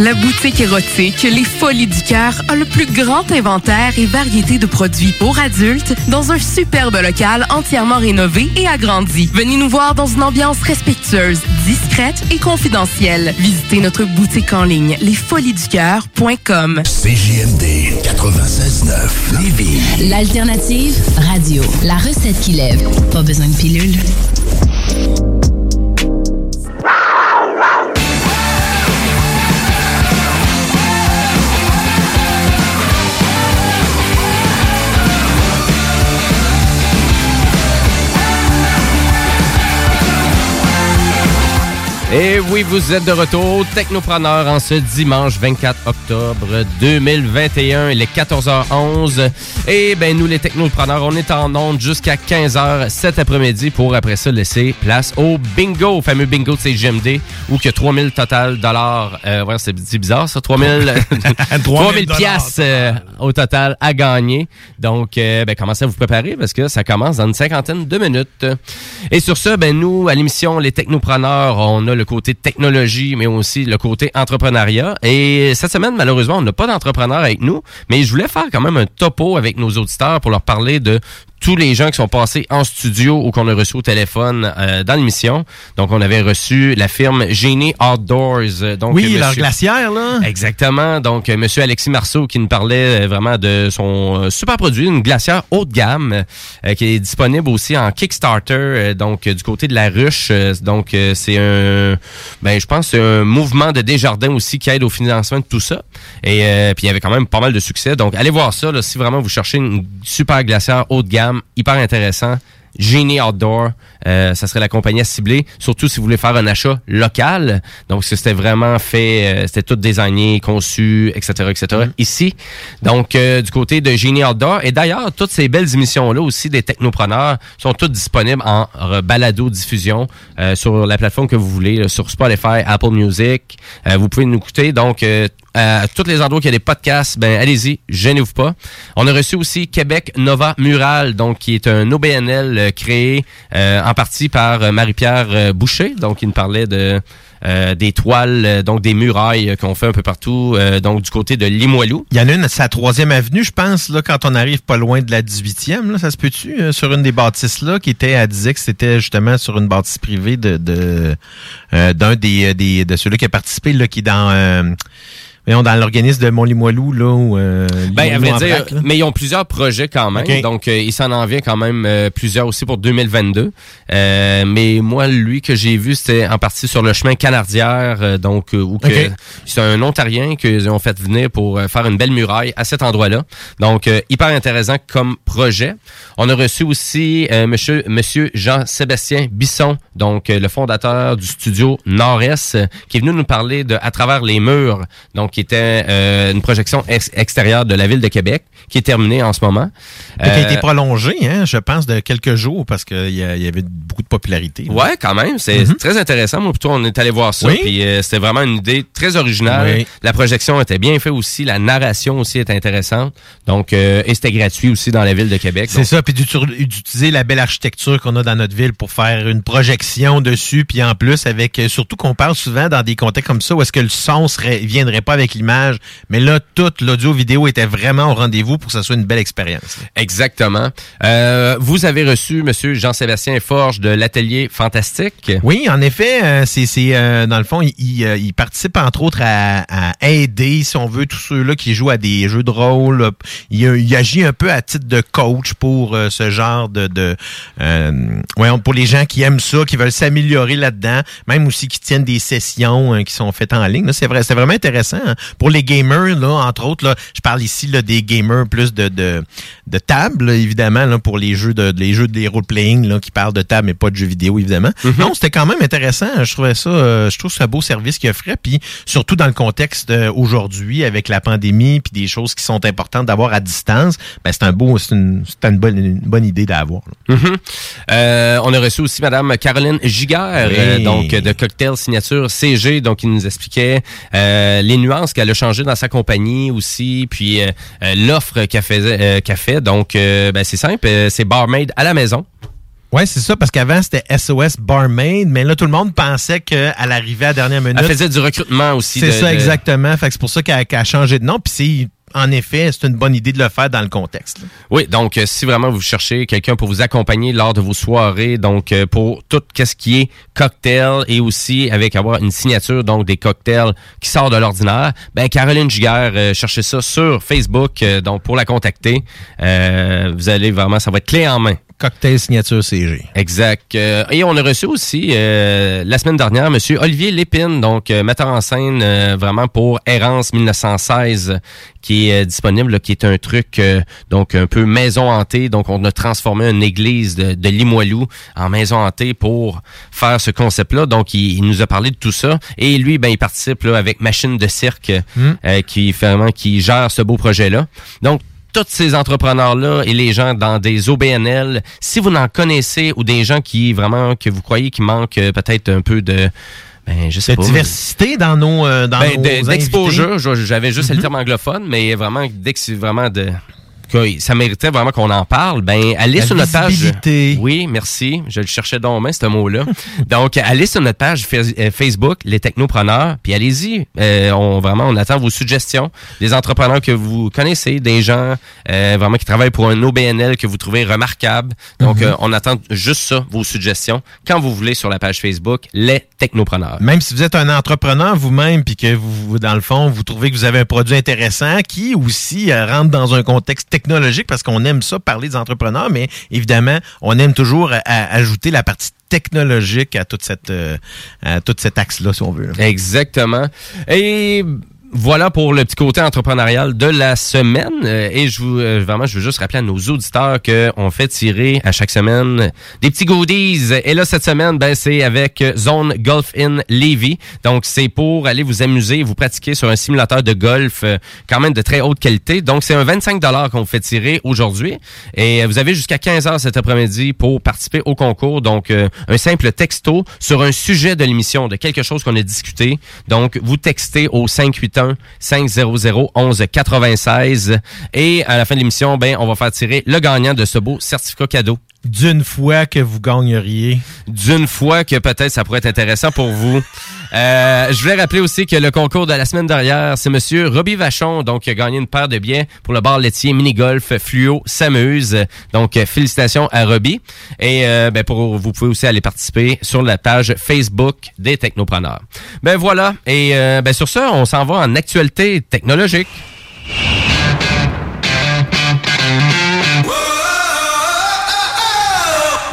La boutique érotique Les Folies du Cœur a le plus grand inventaire et variété de produits pour adultes dans un superbe local entièrement rénové et agrandi. Venez nous voir dans une ambiance respectueuse, discrète et confidentielle. Visitez notre boutique en ligne lesfoliesducoeur.com. CJMD 96.9 Lévis. L'alternative radio. La recette qui lève. Pas besoin de pilule. Et oui, vous êtes de retour, Technopreneur, en ce dimanche 24 octobre 2021. Il est 14h11. Et ben nous, les Technopreneurs, on est en onde jusqu'à 15h cet après-midi pour après ça laisser place au bingo, au fameux bingo de CGMD, où il y a 3000 total dollars. Euh, ouais, c'est bizarre ça, 3000 3000 piastres euh, au total à gagner. Donc, euh, ben, commencez à vous préparer parce que ça commence dans une cinquantaine de minutes. Et sur ce, ben, nous, à l'émission Les Technopreneurs, on a le côté technologie, mais aussi le côté entrepreneuriat. Et cette semaine, malheureusement, on n'a pas d'entrepreneur avec nous, mais je voulais faire quand même un topo avec nos auditeurs pour leur parler de tous les gens qui sont passés en studio ou qu'on a reçu au téléphone euh, dans l'émission. Donc, on avait reçu la firme Genie Outdoors. Donc, Oui, leur glacière, là. Exactement. Donc, euh, Monsieur Alexis Marceau qui nous parlait euh, vraiment de son euh, super produit, une glacière haut de gamme, euh, qui est disponible aussi en Kickstarter, euh, donc du côté de la ruche. Donc, euh, c'est un, ben, je pense, c'est un mouvement de Desjardins aussi qui aide au financement de tout ça. Et euh, puis, il y avait quand même pas mal de succès. Donc, allez voir ça là, si vraiment vous cherchez une super glacière haut de gamme, hyper intéressant. Genie Outdoor, euh, ça serait la compagnie à cibler, surtout si vous voulez faire un achat local. Donc, c'était vraiment fait, euh, c'était tout designé, conçu, etc., etc. Mm-hmm. Ici, donc euh, du côté de Genie Outdoor. Et d'ailleurs, toutes ces belles émissions-là aussi des technopreneurs sont toutes disponibles en balado-diffusion euh, sur la plateforme que vous voulez, sur Spotify, Apple Music. Euh, vous pouvez nous écouter. Donc, euh, à tous les endroits où il y a des podcasts, ben allez-y, gênez-vous pas. On a reçu aussi Québec Nova Mural, donc qui est un OBNL créé euh, en partie par euh, Marie-Pierre euh, Boucher, donc il nous parlait de euh, des toiles, donc des murailles qu'on fait un peu partout, donc du côté de Limoilou. Il y en a une, c'est la troisième avenue, je pense, là, quand on arrive pas loin de la 18e, là, ça se peut-tu, sur une des bâtisses là, qui était, elle disait que c'était justement sur une bâtisse privée de, d'un des, des de ceux-là qui a participé, là, qui est dans dans l'organisme de Montlimoilou, là, où euh, Ben, à vrai dire, mais ils ont plusieurs projets quand même. Donc, euh, il s'en en vient quand même euh, plusieurs aussi pour 2022. Euh, mais moi, lui que j'ai vu, c'était en partie sur le chemin Canardière, euh, donc euh, où que Ok. c'est un Ontarien qu'ils ont fait venir pour faire une belle muraille à cet endroit-là. Donc, euh, hyper intéressant comme projet. On a reçu aussi euh, monsieur, monsieur Jean-Sébastien Bisson, donc euh, le fondateur du studio Nord-Est, qui est venu nous parler de À travers les murs, donc qui était euh, une projection ex- extérieure de la ville de Québec, qui est terminée en ce moment. Qui a été Euh, prolongé, hein, je pense, de quelques jours parce qu'il y, avait beaucoup de popularité. là. Ouais, quand même. C'est Mhm. très intéressant. Moi, plutôt, on est allé voir ça. Oui. Puis euh, c'était vraiment une idée très originale. Oui. La projection était bien faite aussi. La narration aussi était intéressante. Donc, euh, et c'était gratuit aussi dans la ville de Québec. C'est ça, puis d'utiliser la belle architecture qu'on a dans notre ville pour faire une projection dessus, puis en plus avec euh, surtout qu'on parle souvent dans des contextes comme ça où est-ce que le son serait viendrait pas avec l'image, mais là tout l'audio vidéo était vraiment au rendez-vous pour que ça soit une belle expérience. Exactement. Euh, vous avez reçu Monsieur Jean-Sébastien Forge de l'Atelier Fantastique. Oui, en effet, euh, c'est c'est, euh, dans le fond, il, il, euh, il participe entre autres à, à aider, si on veut, tous ceux-là qui jouent à des jeux de rôle. Il, il agit un peu à titre de coach pour euh, ce genre de, de euh, voyons, pour les gens qui aiment ça, qui veulent s'améliorer là-dedans, même aussi qui tiennent des sessions euh, qui sont faites en ligne. C'est vrai, c'est vraiment intéressant hein. Pour les gamers là, entre autres. Là, je parle ici là, des gamers plus de de, de table, là, évidemment, là, pour les jeux de les jeux des role playing là, qui parlent de table mais pas de jeux vidéo évidemment. Non, c'était quand même intéressant. Je trouvais ça, euh, je trouve ça un beau service qu'il offrait, puis surtout dans le contexte euh, aujourd'hui avec la pandémie puis des choses qui sont importantes d'avoir à distance, ben c'est un beau, c'est une, c'est une bonne, une bonne idée d'avoir. Mhm. Euh, on a reçu aussi Madame Caroline Giguère, Oui. euh, donc de Cocktail Signature CG, donc qui nous expliquait les nuances qu'elle a changées dans sa compagnie aussi, puis euh, euh, l'offre qu'elle faisait, euh, fait. Donc, ben, c'est simple, c'est barmaid à la maison. Ouais, c'est ça, parce qu'avant, c'était SOS Barmaid, mais là, tout le monde pensait qu'elle arrivait à la dernière minute. Elle faisait du recrutement aussi. C'est ça, de- exactement. Fait que c'est pour ça qu'elle a changé de nom. Puis c'est, en effet, c'est une bonne idée de le faire dans le contexte. Oui, donc euh, si vraiment vous cherchez quelqu'un pour vous accompagner lors de vos soirées, donc euh, pour tout ce qui est cocktail et aussi avec avoir une signature, donc des cocktails qui sortent de l'ordinaire, ben Caroline Giguère, euh, cherchez ça sur Facebook, donc pour la contacter, vous allez vraiment, ça va être clé en main. Cocktail signature CG. Exact. Euh, et on a reçu aussi euh, la semaine dernière Monsieur Olivier Lépine, donc euh, metteur en scène euh, vraiment pour Errance 1916, qui est euh, disponible, là, qui est un truc euh, donc un peu maison hantée. Donc on a transformé une église de, de Limoilou en maison hantée pour faire ce concept-là. Donc il, il nous a parlé de tout ça. Et lui, ben il participe là, avec Machine de cirque, Hmm. euh, qui vraiment qui gère ce beau projet-là. Donc tous ces entrepreneurs-là et les gens dans des OBNL, si vous n'en connaissez ou des gens qui vraiment que vous croyez qui manquent euh, peut-être un peu de ben, je sais De pas. diversité dans nos, euh, dans Ben, de- d'exposure, j'avais juste le terme anglophone, mais vraiment dès que c'est vraiment de que ça méritait vraiment qu'on en parle, ben allez La sur notre page. Oui, merci. Je le cherchais dans ma main, ce mot-là. Donc, allez sur notre page euh, Facebook, les technopreneurs, puis allez-y. Euh, on vraiment, on attend vos suggestions. Des entrepreneurs que vous connaissez, des gens euh, vraiment qui travaillent pour un OBNL que vous trouvez remarquable. Donc, Mhm. euh, on attend juste ça, vos suggestions, quand vous voulez sur la page Facebook, les technopreneurs. Même si vous êtes un entrepreneur vous-même, puis que vous, dans le fond, vous trouvez que vous avez un produit intéressant qui aussi euh, rentre dans un contexte technologique, parce qu'on aime ça parler des entrepreneurs, mais évidemment, on aime toujours à ajouter la partie technologique à toute cette euh, à tout cet axe-là, si on veut. là. Exactement. Et voilà pour le petit côté entrepreneurial de la semaine. Euh, et je vous, euh, vraiment, je veux juste rappeler à nos auditeurs qu'on fait tirer à chaque semaine des petits goodies. Et là, cette semaine, ben, c'est avec Zone Golf in Levy. Donc, c'est pour aller vous amuser, vous pratiquer sur un simulateur de golf euh, quand même de très haute qualité. Donc, c'est un 25 qu'on fait tirer aujourd'hui. Et vous avez jusqu'à 15 heures cet après-midi pour participer au concours. Donc, un simple texto sur un sujet de l'émission, de quelque chose qu'on a discuté. Donc, vous textez au 581 500 1196 et à la fin de l'émission, ben, on va faire tirer le gagnant de ce beau certificat cadeau. D'une fois que vous gagneriez. D'une fois que peut-être ça pourrait être intéressant pour vous. Euh, je voulais rappeler aussi que le concours de la semaine dernière, c'est Monsieur Robbie Vachon, donc qui a gagné une paire de billets pour le bar laitier mini-golf Fluo s'amuse. Donc euh, félicitations à Robbie. Et euh, ben, pour vous pouvez aussi aller participer sur la page Facebook des Technopreneurs. Ben voilà. Et euh, ben, sur ça, on s'en va en actualité technologique.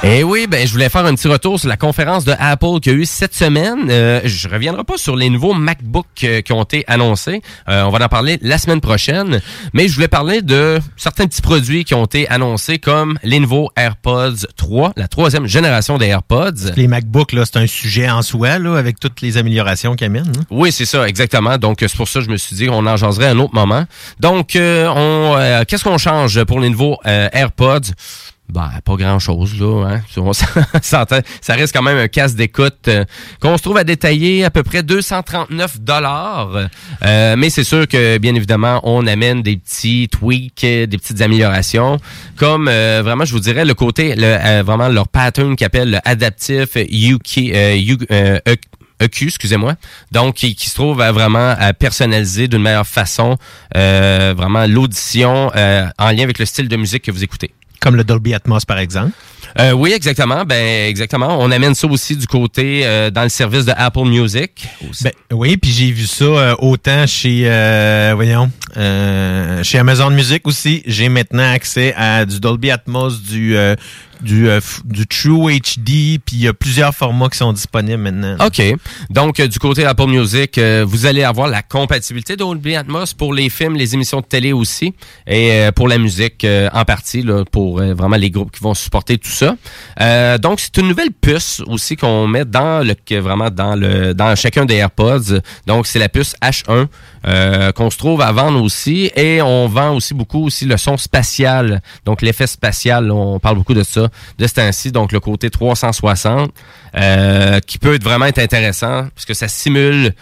Et oui, ben je voulais faire un petit retour sur la conférence de Apple qu'il y a eu cette semaine. Euh, je reviendrai pas sur les nouveaux MacBook euh, qui ont été annoncés. Euh, on va en parler la semaine prochaine. Mais je voulais parler de certains petits produits qui ont été annoncés comme les nouveaux AirPods 3, la troisième génération des AirPods. Les MacBooks, là, c'est un sujet en soi, là, avec toutes les améliorations qu'ils amènent. hein. Oui, c'est ça, exactement. Donc, c'est pour ça que je me suis dit qu'on en jaserait à un autre moment. Donc, euh, on, euh, qu'est-ce qu'on change pour les nouveaux AirPods? Ben, pas grand-chose, là. Hein? Ça reste quand même un casque d'écoute euh, qu'on se trouve à détailler à peu près 239 dollars. Euh, mais c'est sûr que, bien évidemment, on amène des petits tweaks, euh, des petites améliorations. Comme, euh, vraiment, je vous dirais, le côté, le, euh, vraiment, leur pattern qu'ils appellent le adaptif UK, euh, E- EQ, excusez-moi. Donc, qui, qui se trouve à vraiment à personnaliser d'une meilleure façon vraiment l'audition en lien avec le style de musique que vous écoutez. Comme le Dolby Atmos, par exemple? Euh, oui, exactement. Ben, exactement. On amène ça aussi du côté euh, dans le service de Apple Music. aussi. Ben, oui, puis j'ai vu ça euh, autant chez, euh, voyons, euh, chez Amazon Music aussi. J'ai maintenant accès à du Dolby Atmos, du, euh, du, euh, du True HD, puis il y a plusieurs formats qui sont disponibles maintenant. OK. Donc, euh, du côté Apple Music, euh, vous allez avoir la compatibilité Dolby Atmos pour les films, les émissions de télé aussi, et euh, pour la musique euh, en partie, là, pour vraiment les groupes qui vont supporter tout ça. Donc, c'est une nouvelle puce aussi qu'on met dans le vraiment dans le dans chacun des AirPods. Donc, c'est la puce H1 euh, qu'on se trouve à vendre aussi, et on vend aussi beaucoup aussi le son spatial. Donc, l'effet spatial, on parle beaucoup de ça de ce temps-ci. Donc, le côté 360 euh, qui peut être vraiment être intéressant parce que ça simule.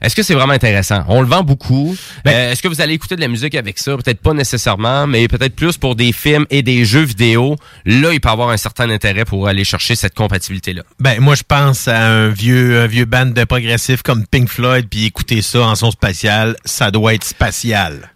Est-ce que c'est vraiment intéressant? On le vend beaucoup. Euh, Est-ce que vous allez écouter de la musique avec ça? Peut-être pas nécessairement, mais peut-être plus pour des films et des jeux vidéo. Là, il peut avoir un certain intérêt pour aller chercher cette compatibilité-là. Ben, moi, je pense à un vieux, un vieux band de progressif comme Pink Floyd, puis écouter ça en son spatial, ça doit être spatial.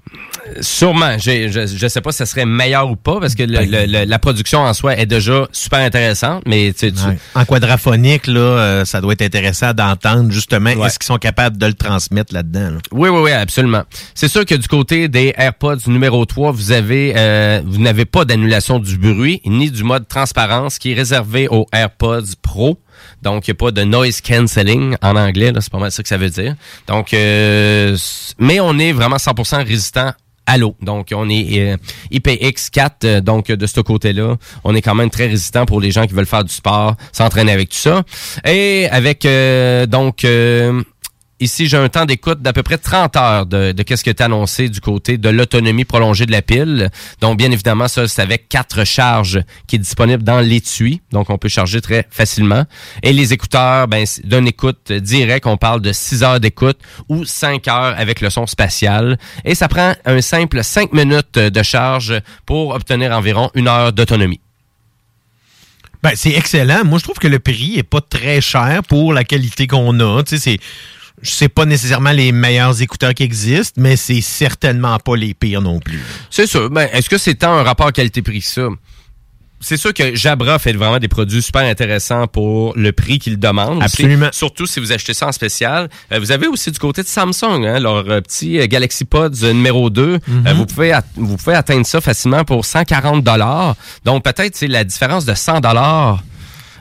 Sûrement. Je je sais pas si ça serait meilleur ou pas parce que le- le- le- la production en soi est déjà super intéressante, mais tu sais, tu- Ouais. En quadraphonique, là, euh, ça doit être intéressant d'entendre justement est-ce qu'ils sont capables de le transmettre là-dedans. là? Oui, oui, oui, absolument. C'est sûr que du côté des AirPods numéro 3, vous avez euh, vous n'avez pas d'annulation du bruit ni du mode transparence qui est réservé aux AirPods Pro. Donc, il n'y a pas de noise cancelling en anglais, c'est pas mal ça que ça veut dire. Donc, euh, mais on est vraiment 100% résistant à. Donc, on est euh, IPX4, euh, donc de ce côté-là, on est quand même très résistant pour les gens qui veulent faire du sport, s'entraîner avec tout ça. Et avec, euh, donc... Ici, j'ai un temps d'écoute d'à peu près 30 heures de, qu'est-ce que tu annoncé du côté de l'autonomie prolongée de la pile. Donc, bien évidemment, ça, c'est avec quatre charges qui est disponible dans l'étui. Donc, on peut charger très facilement. Et les écouteurs, ben, d'une écoute directe, on parle de 6 heures d'écoute ou 5 heures avec le son spatial. Et ça prend un simple 5 minutes de charge pour obtenir environ une heure d'autonomie. Ben, c'est excellent. Moi, je trouve que le prix est pas très cher pour la qualité qu'on a. Tu sais, c'est, c'est pas nécessairement les meilleurs écouteurs qui existent, mais c'est certainement pas les pires non plus. C'est sûr. Ben, est-ce que c'est tant un rapport qualité-prix que ça? C'est sûr que Jabra fait vraiment des produits super intéressants pour le prix qu'ils demandent. aussi. Absolument. surtout si vous achetez ça en spécial. Euh, vous avez aussi du côté de Samsung, hein, leur euh, petit euh, Galaxy Pods numéro 2. Mhm. Vous, pouvez at- vous pouvez atteindre ça facilement pour 140 dollars. Donc peut-être c'est la différence de 100 dollars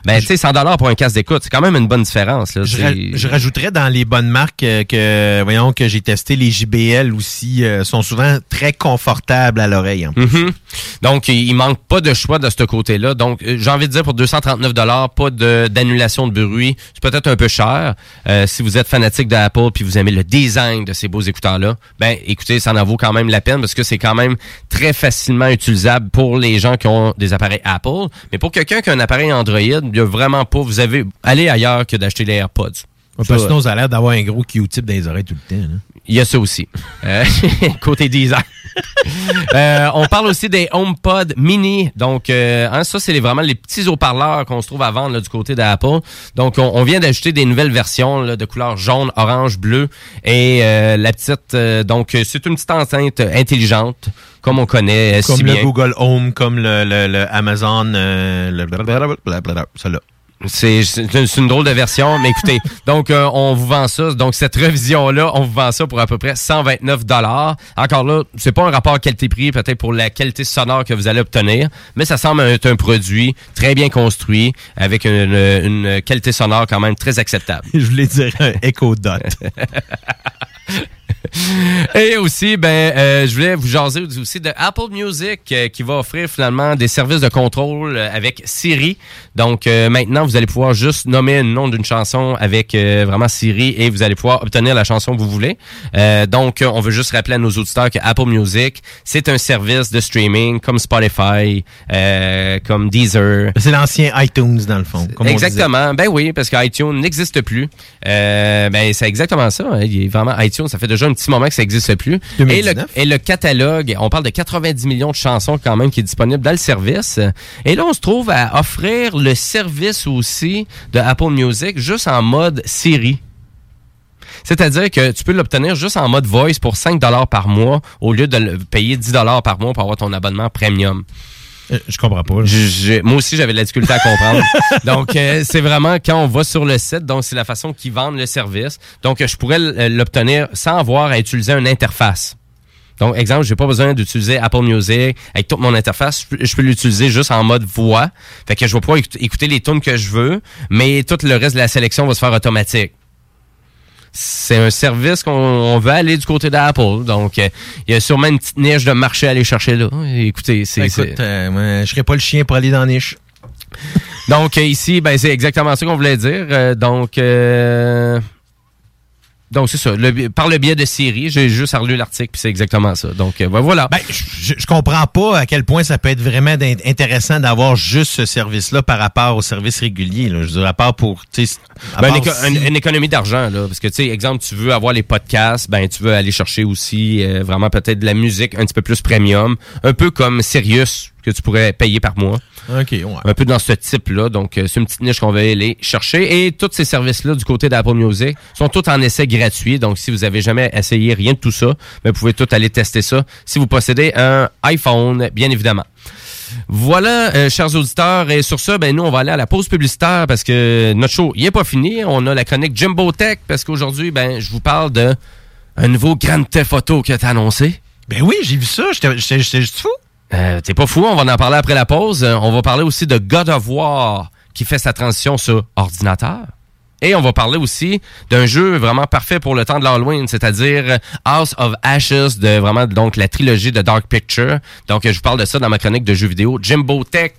Ben, tu sais, 100 pour un casque d'écoute, c'est quand même une bonne différence. Là. Je, ra- je rajouterais dans les bonnes marques euh, que, voyons, que j'ai testé, les JBL aussi euh, sont souvent très confortables à l'oreille. Mhm. Donc, il manque pas de choix de ce côté-là. Donc, euh, j'ai envie de dire pour 239 pas de- d'annulation de, bruit. C'est peut-être un peu cher. Euh, si vous êtes fanatique d'Apple puis vous aimez le design de ces beaux écouteurs-là, ben écoutez, ça en vaut quand même la peine parce que c'est quand même très facilement utilisable pour les gens qui ont des appareils Apple. Mais pour quelqu'un qui a un appareil Android, il y a vraiment pas. Vous avez allez ailleurs que d'acheter les AirPods. Ouais, parce que sinon, ça a l'air d'avoir un gros Q-tip dans les oreilles tout le temps. là. Il y a ça aussi. Euh, côté design. Euh, on parle aussi des HomePod Mini. Donc, euh, hein, ça, c'est vraiment les petits haut-parleurs qu'on se trouve à vendre là, du côté d'Apple. Donc, on, on vient d'ajouter des nouvelles versions là, de couleur jaune, orange, bleu. Et euh, la petite... euh, donc, c'est une petite enceinte intelligente, comme on connaît Comme si le bien. Google Home, comme le, le- le Amazon, euh, le blablabla, ça là. C'est une drôle de version, mais écoutez, donc euh, on vous vend ça. Donc cette révision-là, on vous vend ça pour à peu près 129 dollars. Encore là, c'est pas un rapport qualité-prix, peut-être pour la qualité sonore que vous allez obtenir, mais ça semble être un produit très bien construit avec une, une qualité sonore quand même très acceptable. Je voulais dire un Echo Dot. Et aussi, ben, euh, je voulais vous jaser aussi de Apple Music euh, qui va offrir finalement des services de contrôle euh, avec Siri. Donc euh, maintenant, vous allez pouvoir juste nommer le nom d'une chanson avec vraiment Siri et vous allez pouvoir obtenir la chanson que vous voulez. Donc, on veut juste rappeler à nos auditeurs que Apple Music, c'est un service de streaming comme Spotify, comme Deezer. C'est l'ancien iTunes, dans le fond. comme on exactement. Ben oui, parce que iTunes n'existe plus. Ben c'est exactement ça. hein. Il est vraiment iTunes, ça fait déjà un petit moment que ça n'existe plus. Et le, 2019. et le catalogue, on parle de 90 millions de chansons quand même qui est disponible dans le service. Et là, on se trouve à offrir le service aussi de Apple Music juste en mode Siri. C'est-à-dire que tu peux l'obtenir juste en mode voice pour 5 par mois au lieu de le payer 10 par mois pour avoir ton abonnement premium. Je comprends pas. moi aussi, j'avais de la difficulté à comprendre. donc, euh, c'est vraiment quand on va sur le site, donc c'est la façon qu'ils vendent le service. Donc, euh, je pourrais l'obtenir sans avoir à utiliser une interface. Donc, exemple, j'ai pas besoin d'utiliser Apple Music avec toute mon interface. Je peux, l'utiliser juste en mode voix. Fait que je vais pouvoir écouter- écouter les tunes que je veux, mais tout le reste de la sélection va se faire automatique. C'est un service qu'on on veut aller du côté d'Apple. Donc, euh, il y a sûrement une petite niche de marché à aller chercher là. Écoutez, c'est... Écoute, euh, je serais pas le chien pour aller dans la niche. donc euh, ici, ben c'est exactement ça qu'on voulait dire. Euh, donc euh, donc c'est ça. Le- par le biais de Siri, j'ai juste relu l'article puis c'est exactement ça. Donc euh, ben, voilà. Ben, je, je comprends pas à quel point ça peut être vraiment intéressant d'avoir juste ce service-là par rapport au service régulier. Là. Je veux dire, à part pour... à Ben, part une, éco- si- une- une économie d'argent, là. Parce que, tu sais, exemple, tu veux avoir les podcasts, ben, tu veux aller chercher aussi euh, vraiment peut-être de la musique un petit peu plus premium. Un peu comme Sirius, que tu pourrais payer par mois. OK, ouais. Un peu dans ce type-là. Donc, euh, c'est une petite niche qu'on va aller chercher. Et tous ces services-là du côté d'Apple Music sont tous en essai gratuit. Donc, si vous avez jamais essayé rien de tout ça, ben, vous pouvez tout aller tester ça. Si vous possédez un iPhone, bien évidemment. Voilà, euh, chers auditeurs. Et sur ça, ben nous, on va aller à la pause publicitaire parce que notre show, il est pas fini. On a la chronique Jimbo Tech parce qu'aujourd'hui, ben, je vous parle de un nouveau Grand Theft Auto qui a été annoncé. Ben oui, j'ai vu ça. J'étais juste fou? Euh, T'es pas fou, on va en parler après la pause. Euh, on va parler aussi de God of War qui fait sa transition sur ordinateur. Et on va parler aussi d'un jeu vraiment parfait pour le temps de l'Halloween, c'est-à-dire House of Ashes, de vraiment donc la trilogie de Dark Picture. Donc je vous parle de ça dans ma chronique de jeux vidéo Jimbo Tech.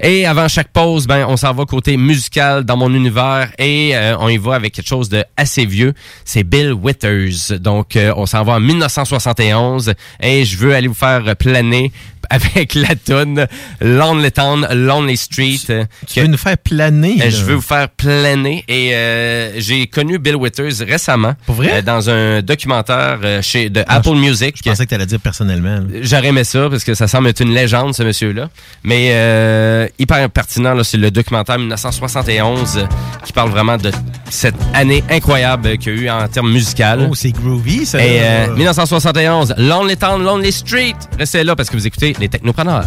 Et avant chaque pause, ben on s'en va côté musical dans mon univers et euh, on y va avec quelque chose de assez vieux. C'est Bill Withers. Donc euh, on s'en va en 1971 et je veux aller vous faire planer avec la tune Lonely Town, Lonely Street. Tu veux nous faire planer. Euh, là. je veux vous faire planer et euh, j'ai connu Bill Withers récemment vrai? euh, dans un documentaire euh, chez de Ah, Apple je- Music. Je pensais que tu allais dire personnellement. J'aurais aimé ça parce que ça semble être une légende ce monsieur-là, mais hyper pertinent c'est le documentaire 1971 euh, qui parle vraiment de cette année incroyable qu'il y a eu en termes musicaux. Oh, c'est groovy, ça. Et là. euh, 1971, Lonely Town, Lonely Street. Restez là parce que vous écoutez les technopreneurs.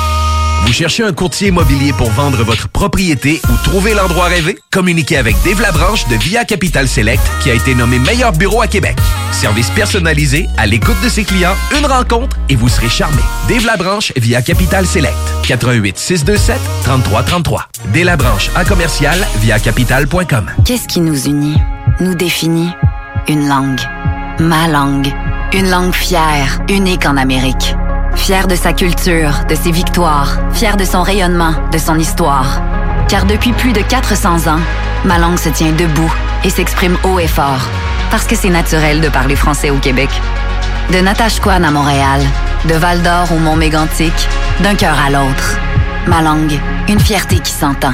Vous cherchez un courtier immobilier pour vendre votre propriété ou trouver l'endroit rêvé? Communiquez avec Dave Labranche de Via Capital Select qui a été nommé meilleur bureau à Québec. Service personnalisé, à l'écoute de ses clients, une rencontre et vous serez charmé. Dave Labranche via Capital Select. 88 627 3333. Dave Labranche à commercial via capital.com. Qu'est-ce qui nous unit, nous définit? Une langue. Ma langue. Une langue fière, unique en Amérique. Fière de sa culture, de ses victoires, fière de son rayonnement, de son histoire. Car depuis plus de 400 ans, ma langue se tient debout et s'exprime haut et fort. Parce que c'est naturel de parler français au Québec. De Natashquan à Montréal, de Val d'Or au Mont Mégantic, d'un cœur à l'autre. Ma langue, une fierté qui s'entend.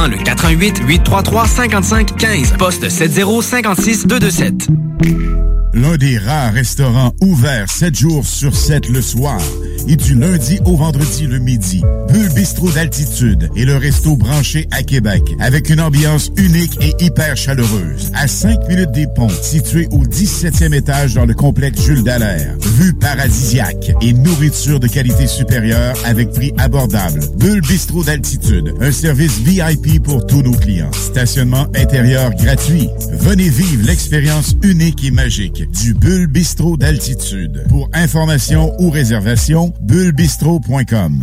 le 88 833 55 15 poste 7056 227. L'un des rares restaurants ouverts 7 jours sur 7 le soir et du lundi au vendredi le midi. Bulle Bistrot d'altitude et le resto branché à Québec avec une ambiance unique et hyper chaleureuse. À 5 minutes des ponts, situé au 17e étage dans le complexe Jules Dallaire. Vue paradisiaque et nourriture de qualité supérieure avec prix abordable. Bulle Bistrot d'altitude, un service VIP pour tous nos clients. Stationnement intérieur gratuit. Venez vivre l'expérience unique et magique du Bulle Bistrot d'altitude. Pour information ou réservation, bullebistro.com.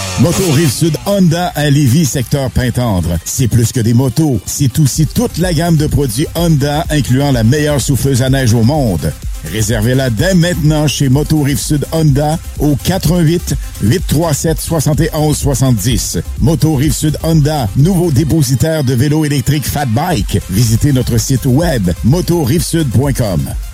Moto Rive-Sud Honda à Lévis, secteur Pintendre. C'est plus que des motos, c'est aussi toute la gamme de produits Honda, incluant la meilleure souffleuse à neige au monde. Réservez-la dès maintenant chez Moto Rive-Sud Honda au 88 837 71 70. Moto Rive-Sud Honda, nouveau dépositaire de vélos électriques Fat Bike. Visitez notre site web motorivesud.com.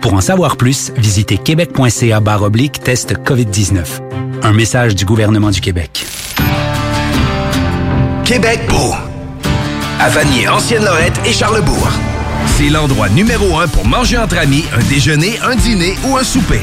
Pour en savoir plus, visitez québec.ca oblique test COVID-19. Un message du gouvernement du Québec. Québec beau. À Vanier, Ancienne-Lorette et Charlebourg. C'est l'endroit numéro un pour manger entre amis, un déjeuner, un dîner ou un souper.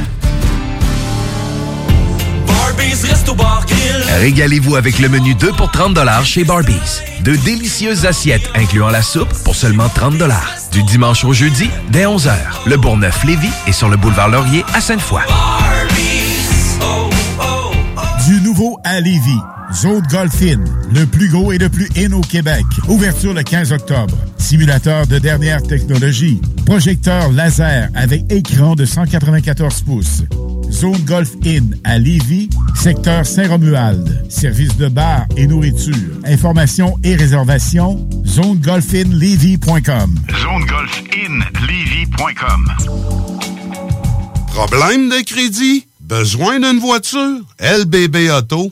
Régalez-vous avec le menu 2 pour 30 chez Barbies. De délicieuses assiettes incluant la soupe pour seulement 30 Du dimanche au jeudi, dès 11h. Le Bourgneuf-Lévis est sur le boulevard Laurier à Sainte-Foy. Du nouveau à Lévis. Zone Golf In, le plus gros et le plus in au Québec. Ouverture le 15 octobre. Simulateur de dernière technologie. Projecteur laser avec écran de 194 pouces. Zone Golf Inn à Lévis, secteur Saint-Romuald. Service de bar et nourriture. Informations et réservations, zonegolfinlevy.com. ZoneGolfInLevy.com Problème de crédit? Besoin d'une voiture? LBBauto.com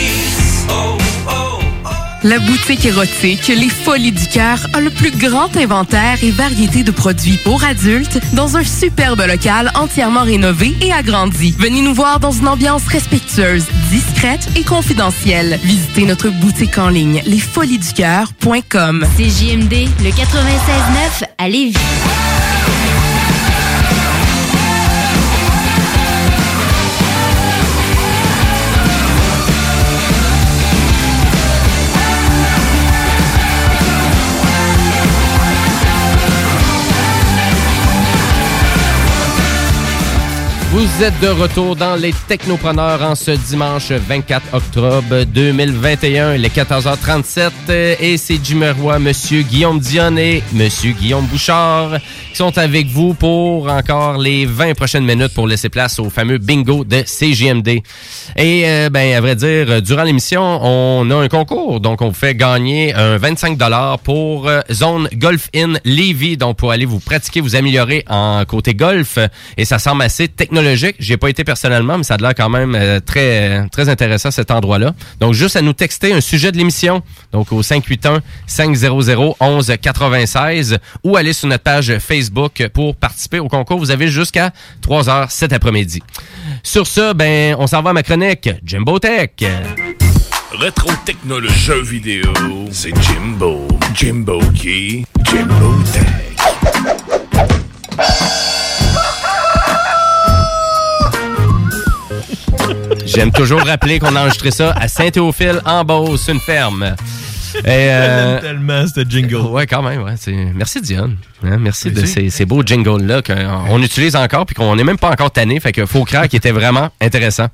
La boutique érotique Les Folies du Cœur a le plus grand inventaire et variété de produits pour adultes dans un superbe local entièrement rénové et agrandi. Venez nous voir dans une ambiance respectueuse, discrète et confidentielle. Visitez notre boutique en ligne lesfoliesducoeur.com. CJMD, le 96.9 à Lévis. Vous êtes de retour dans les Technopreneurs en ce dimanche 24 octobre 2021, les 14h37. euh, Et c'est Jimmy Roy, Monsieur Guillaume Dion et Monsieur Guillaume Bouchard qui sont avec vous pour encore les 20 prochaines minutes pour laisser place au fameux bingo de CGMD. Et euh, ben, à vrai dire, durant l'émission, on a un concours. Donc, on vous fait gagner un 25 pour euh, Zone Golf In Levy. Donc, pour aller vous pratiquer, vous améliorer en côté golf. Et ça semble assez technologique. J'ai pas été personnellement, mais ça a l'air quand même euh, très, très intéressant cet endroit-là. Donc, juste à nous texter un sujet de l'émission. Donc, au 581-500-1196 ou aller sur notre page Facebook pour participer au concours. Vous avez jusqu'à 3 heures cet après-midi. Sur ce, ben, on s'en va à ma chronique Jimbo Tech. Rétro technologie jeux vidéo, c'est Jimbo. Jimbo qui? Jimbo Tech. J'aime toujours rappeler qu'on a enregistré ça à Saint-Théophile, en Beauce, une ferme. euh, tellement ce jingle. Ouais, quand même. Ouais, merci Diane. Hein, merci de ces beaux jingles-là qu'on utilise encore puis qu'on n'est même pas encore tanné. Fait que faut croire qu'il était vraiment intéressant.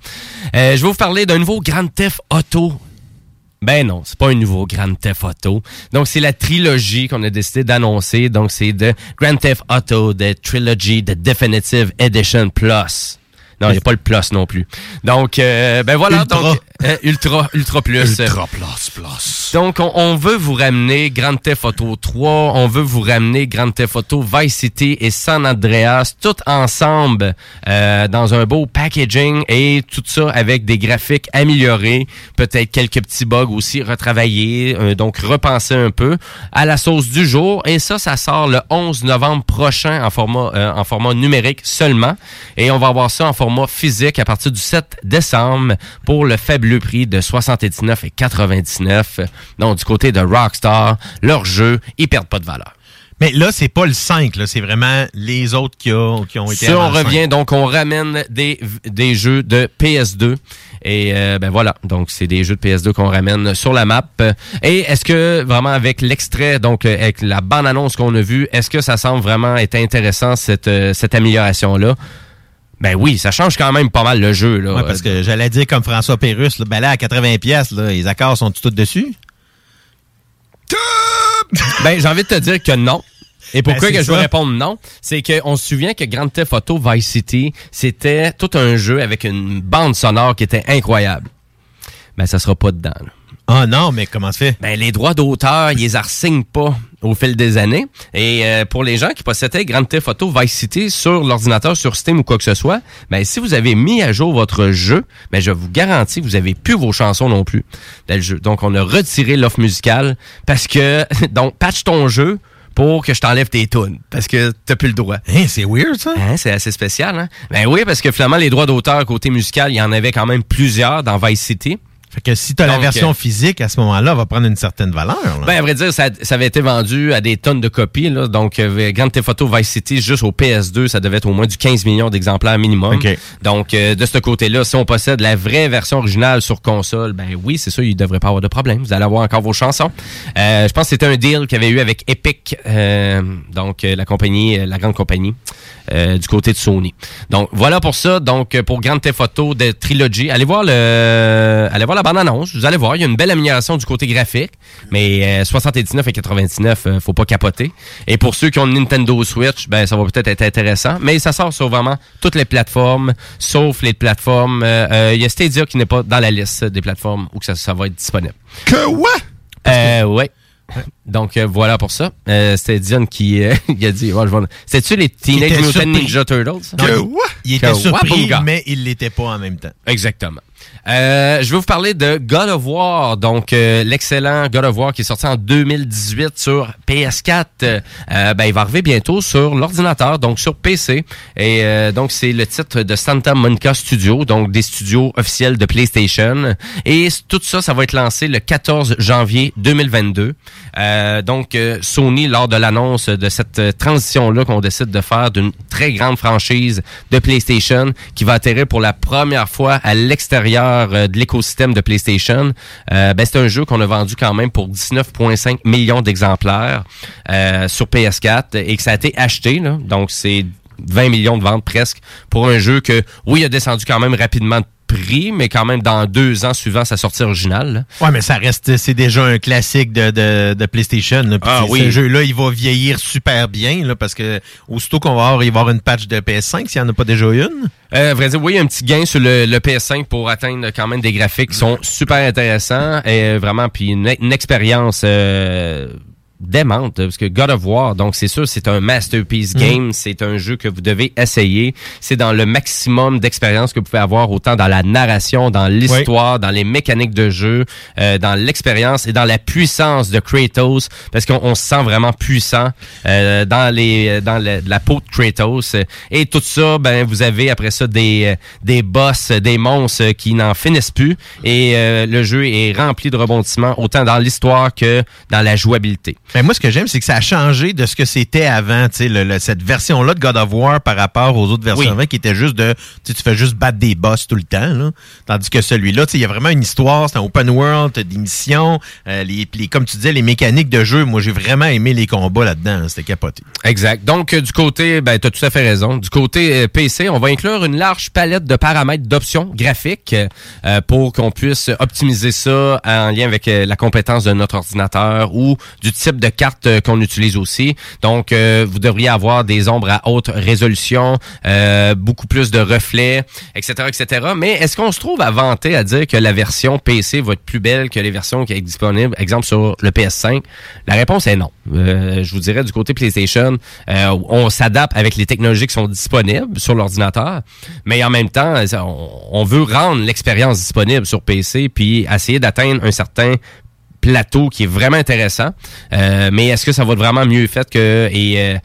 Euh, je vais vous parler d'un nouveau Grand Theft Auto. Ben non, c'est pas un nouveau Grand Theft Auto. Donc c'est la trilogie qu'on a décidé d'annoncer. Donc c'est de Grand Theft Auto, The Trilogy, The Definitive Edition Plus. Non, il n'y a pas le plus non plus. Donc, euh, ben voilà. Ultra. Donc, euh, ultra, ultra plus. Ultra plus plus. Donc, on, on veut vous ramener Grand Theft Auto 3, on veut vous ramener Grand Theft Auto Vice City et San Andreas, tout ensemble euh, dans un beau packaging et tout ça avec des graphiques améliorés, peut-être quelques petits bugs aussi retravaillés, euh, donc repenser un peu à la sauce du jour. Et ça, ça sort le 11 novembre prochain en format, euh, en format numérique seulement. Et on va avoir ça en format physique à partir du 7 décembre pour le faible prix de 79,99. Donc, du côté de Rockstar, leur jeu, ils perdent pas de valeur. Mais là, c'est pas le 5, là, c'est vraiment les autres qui, ont- qui ont été Si on avant le 5. revient, donc on ramène des, des jeux de PS2. Et euh, ben voilà, donc c'est des jeux de PS2 qu'on ramène sur la map. Et est-ce que vraiment avec l'extrait, donc euh, avec la bande-annonce qu'on a vue, est-ce que ça semble vraiment être intéressant cette, euh, cette amélioration-là? Ben oui, ça change quand même pas mal le jeu. Là. Ouais, parce que j'allais dire comme François Pérusse, là, ben là, à 80$, piastres, là, les accords sont tous dessus? Ben, j'ai envie de te dire que non. Et pourquoi Ben, que je veux répondre non? C'est qu'on se souvient que Grand Theft Auto Vice City, c'était tout un jeu avec une bande sonore qui était incroyable. Ben, ça sera pas dedans. Ah non, mais comment ça fait? Ben, les droits d'auteur, ils les assignent pas au fil des années. Et euh, pour les gens qui possédaient Grand Theft Auto Vice City sur l'ordinateur, sur Steam ou quoi que ce soit, ben, si vous avez mis à jour votre jeu, ben, je vous garantis que vous avez plus vos chansons non plus dans le jeu. Donc, on a retiré l'offre musicale parce que, donc, patch ton jeu pour que je t'enlève tes tunes parce que t'as plus le droit. Hein, c'est weird ça. Hein, c'est assez spécial, hein? Ben oui, parce que finalement, les droits d'auteur côté musical, il y en avait quand même plusieurs dans Vice City. Fait que si t'as la Donc, version euh, physique, à ce moment-là, elle va prendre une certaine valeur. là. Ben, à vrai dire, ça, ça avait été vendu à des tonnes de copies. Là. Donc, euh, Grand Theft Auto Vice City, juste au PS2, ça devait être au moins du 15 millions d'exemplaires minimum. Donc, euh, de ce côté-là, si on possède la vraie version originale sur console, ben oui, c'est ça, il devrait pas avoir de problème. Vous allez avoir encore vos chansons. Euh, je pense que c'était un deal qu'il y avait eu avec Epic, euh, donc la compagnie, la grande compagnie. du côté de Sony. Donc voilà pour ça. Donc pour Grand Theft Auto de Trilogy, allez voir le, allez voir la bande annonce. Vous allez voir, il y a une belle amélioration du côté graphique, mais euh, 79 et 99, euh, faut pas capoter. Et pour ceux qui ont une Nintendo Switch, ben ça va peut-être être intéressant, mais ça sort sur vraiment toutes les plateformes, sauf les plateformes. euh, euh, Il y a Stadia qui n'est pas dans la liste des plateformes où que ça, ça va être disponible. Que ouais? Euh, ouais. Donc euh, voilà pour ça. Euh, C'était Dion qui euh, il a dit. ouais, je vais- C'était-tu les Teenage était Mutant surpris. Ninja Turtles? Non, il, il était Que surpris, Wabunga. mais il l'était pas en même temps. Exactement. Euh, je vais vous parler de God of War, donc euh, l'excellent God of War qui est sorti en 2018 sur PS4. Euh, ben, il va arriver bientôt sur l'ordinateur, donc sur PC. Et euh, donc c'est le titre de Santa Monica Studio, donc des studios officiels de PlayStation. Et tout ça, ça va être lancé le 14 janvier 2022. Euh, donc euh, Sony, lors de l'annonce de cette euh, transition-là qu'on décide de faire d'une très grande franchise de PlayStation qui va atterrir pour la première fois à l'extérieur euh, de l'écosystème de PlayStation, euh, ben, c'est un jeu qu'on a vendu quand même pour 19,5 millions d'exemplaires euh, sur PS4 et que ça a été acheté. Donc c'est 20 millions de ventes presque pour un jeu que, oui, il a descendu quand même rapidement de prix, mais quand même dans deux ans suivant sa sortie originale. là. Ouais, mais ça reste, c'est déjà un classique de, de, de PlayStation. là. Ah oui. Ce jeu-là, il va vieillir super bien, là, parce que aussitôt qu'on va avoir, il va y avoir une patch de PS5, s'il n'y en a pas déjà une. Euh, vrai dire, oui, il y a un petit gain sur le, le PS5 pour atteindre quand même des graphiques qui sont super intéressants et vraiment puis une, une expérience euh, démente parce que God of War donc c'est sûr c'est un masterpiece Mhm. game c'est un jeu que vous devez essayer. C'est dans le maximum d'expérience que vous pouvez avoir autant dans la narration dans l'histoire dans les mécaniques de jeu euh, dans l'expérience et dans la puissance de Kratos parce qu'on on se sent vraiment puissant euh, dans les dans le- la peau de Kratos. Et tout ça ben vous avez après ça des euh, des boss des monstres qui n'en finissent plus. Et euh, le jeu est rempli de rebondissements autant dans l'histoire que dans la jouabilité Ben moi, ce que j'aime, c'est que ça a changé de ce que c'était avant, tu sais, le- le- cette version-là de God of War par rapport aux autres versions Oui. qui étaient juste de, tu fais juste battre des boss tout le temps, là. Tandis que celui-là, tu sais, il y a vraiment une histoire, c'est un open world, t'as des missions, euh, les, les- comme tu disais, les mécaniques de jeu, moi, j'ai vraiment aimé les combats là-dedans, hein, c'était capoté. Exact. Donc, euh, du côté, ben, tu as tout à fait raison. Du côté euh, PC, on va inclure une large palette de paramètres d'options graphiques euh, pour qu'on puisse optimiser ça en lien avec la compétence de notre ordinateur ou du type de carte euh, qu'on utilise aussi. Donc, euh, vous devriez avoir des ombres à haute résolution, euh, beaucoup plus de reflets, etc., etc. Mais est-ce qu'on se trouve à vanter à dire que la version PC va être plus belle que les versions qui sont disponibles, exemple sur le PS5? La réponse est non. Je vous dirais du côté PlayStation, on s'adapte avec les technologies qui sont disponibles sur l'ordinateur, mais en même temps, on, on veut rendre l'expérience disponible sur PC puis essayer d'atteindre un certain plateau qui est vraiment intéressant. Euh, mais est-ce que ça va être vraiment mieux fait que et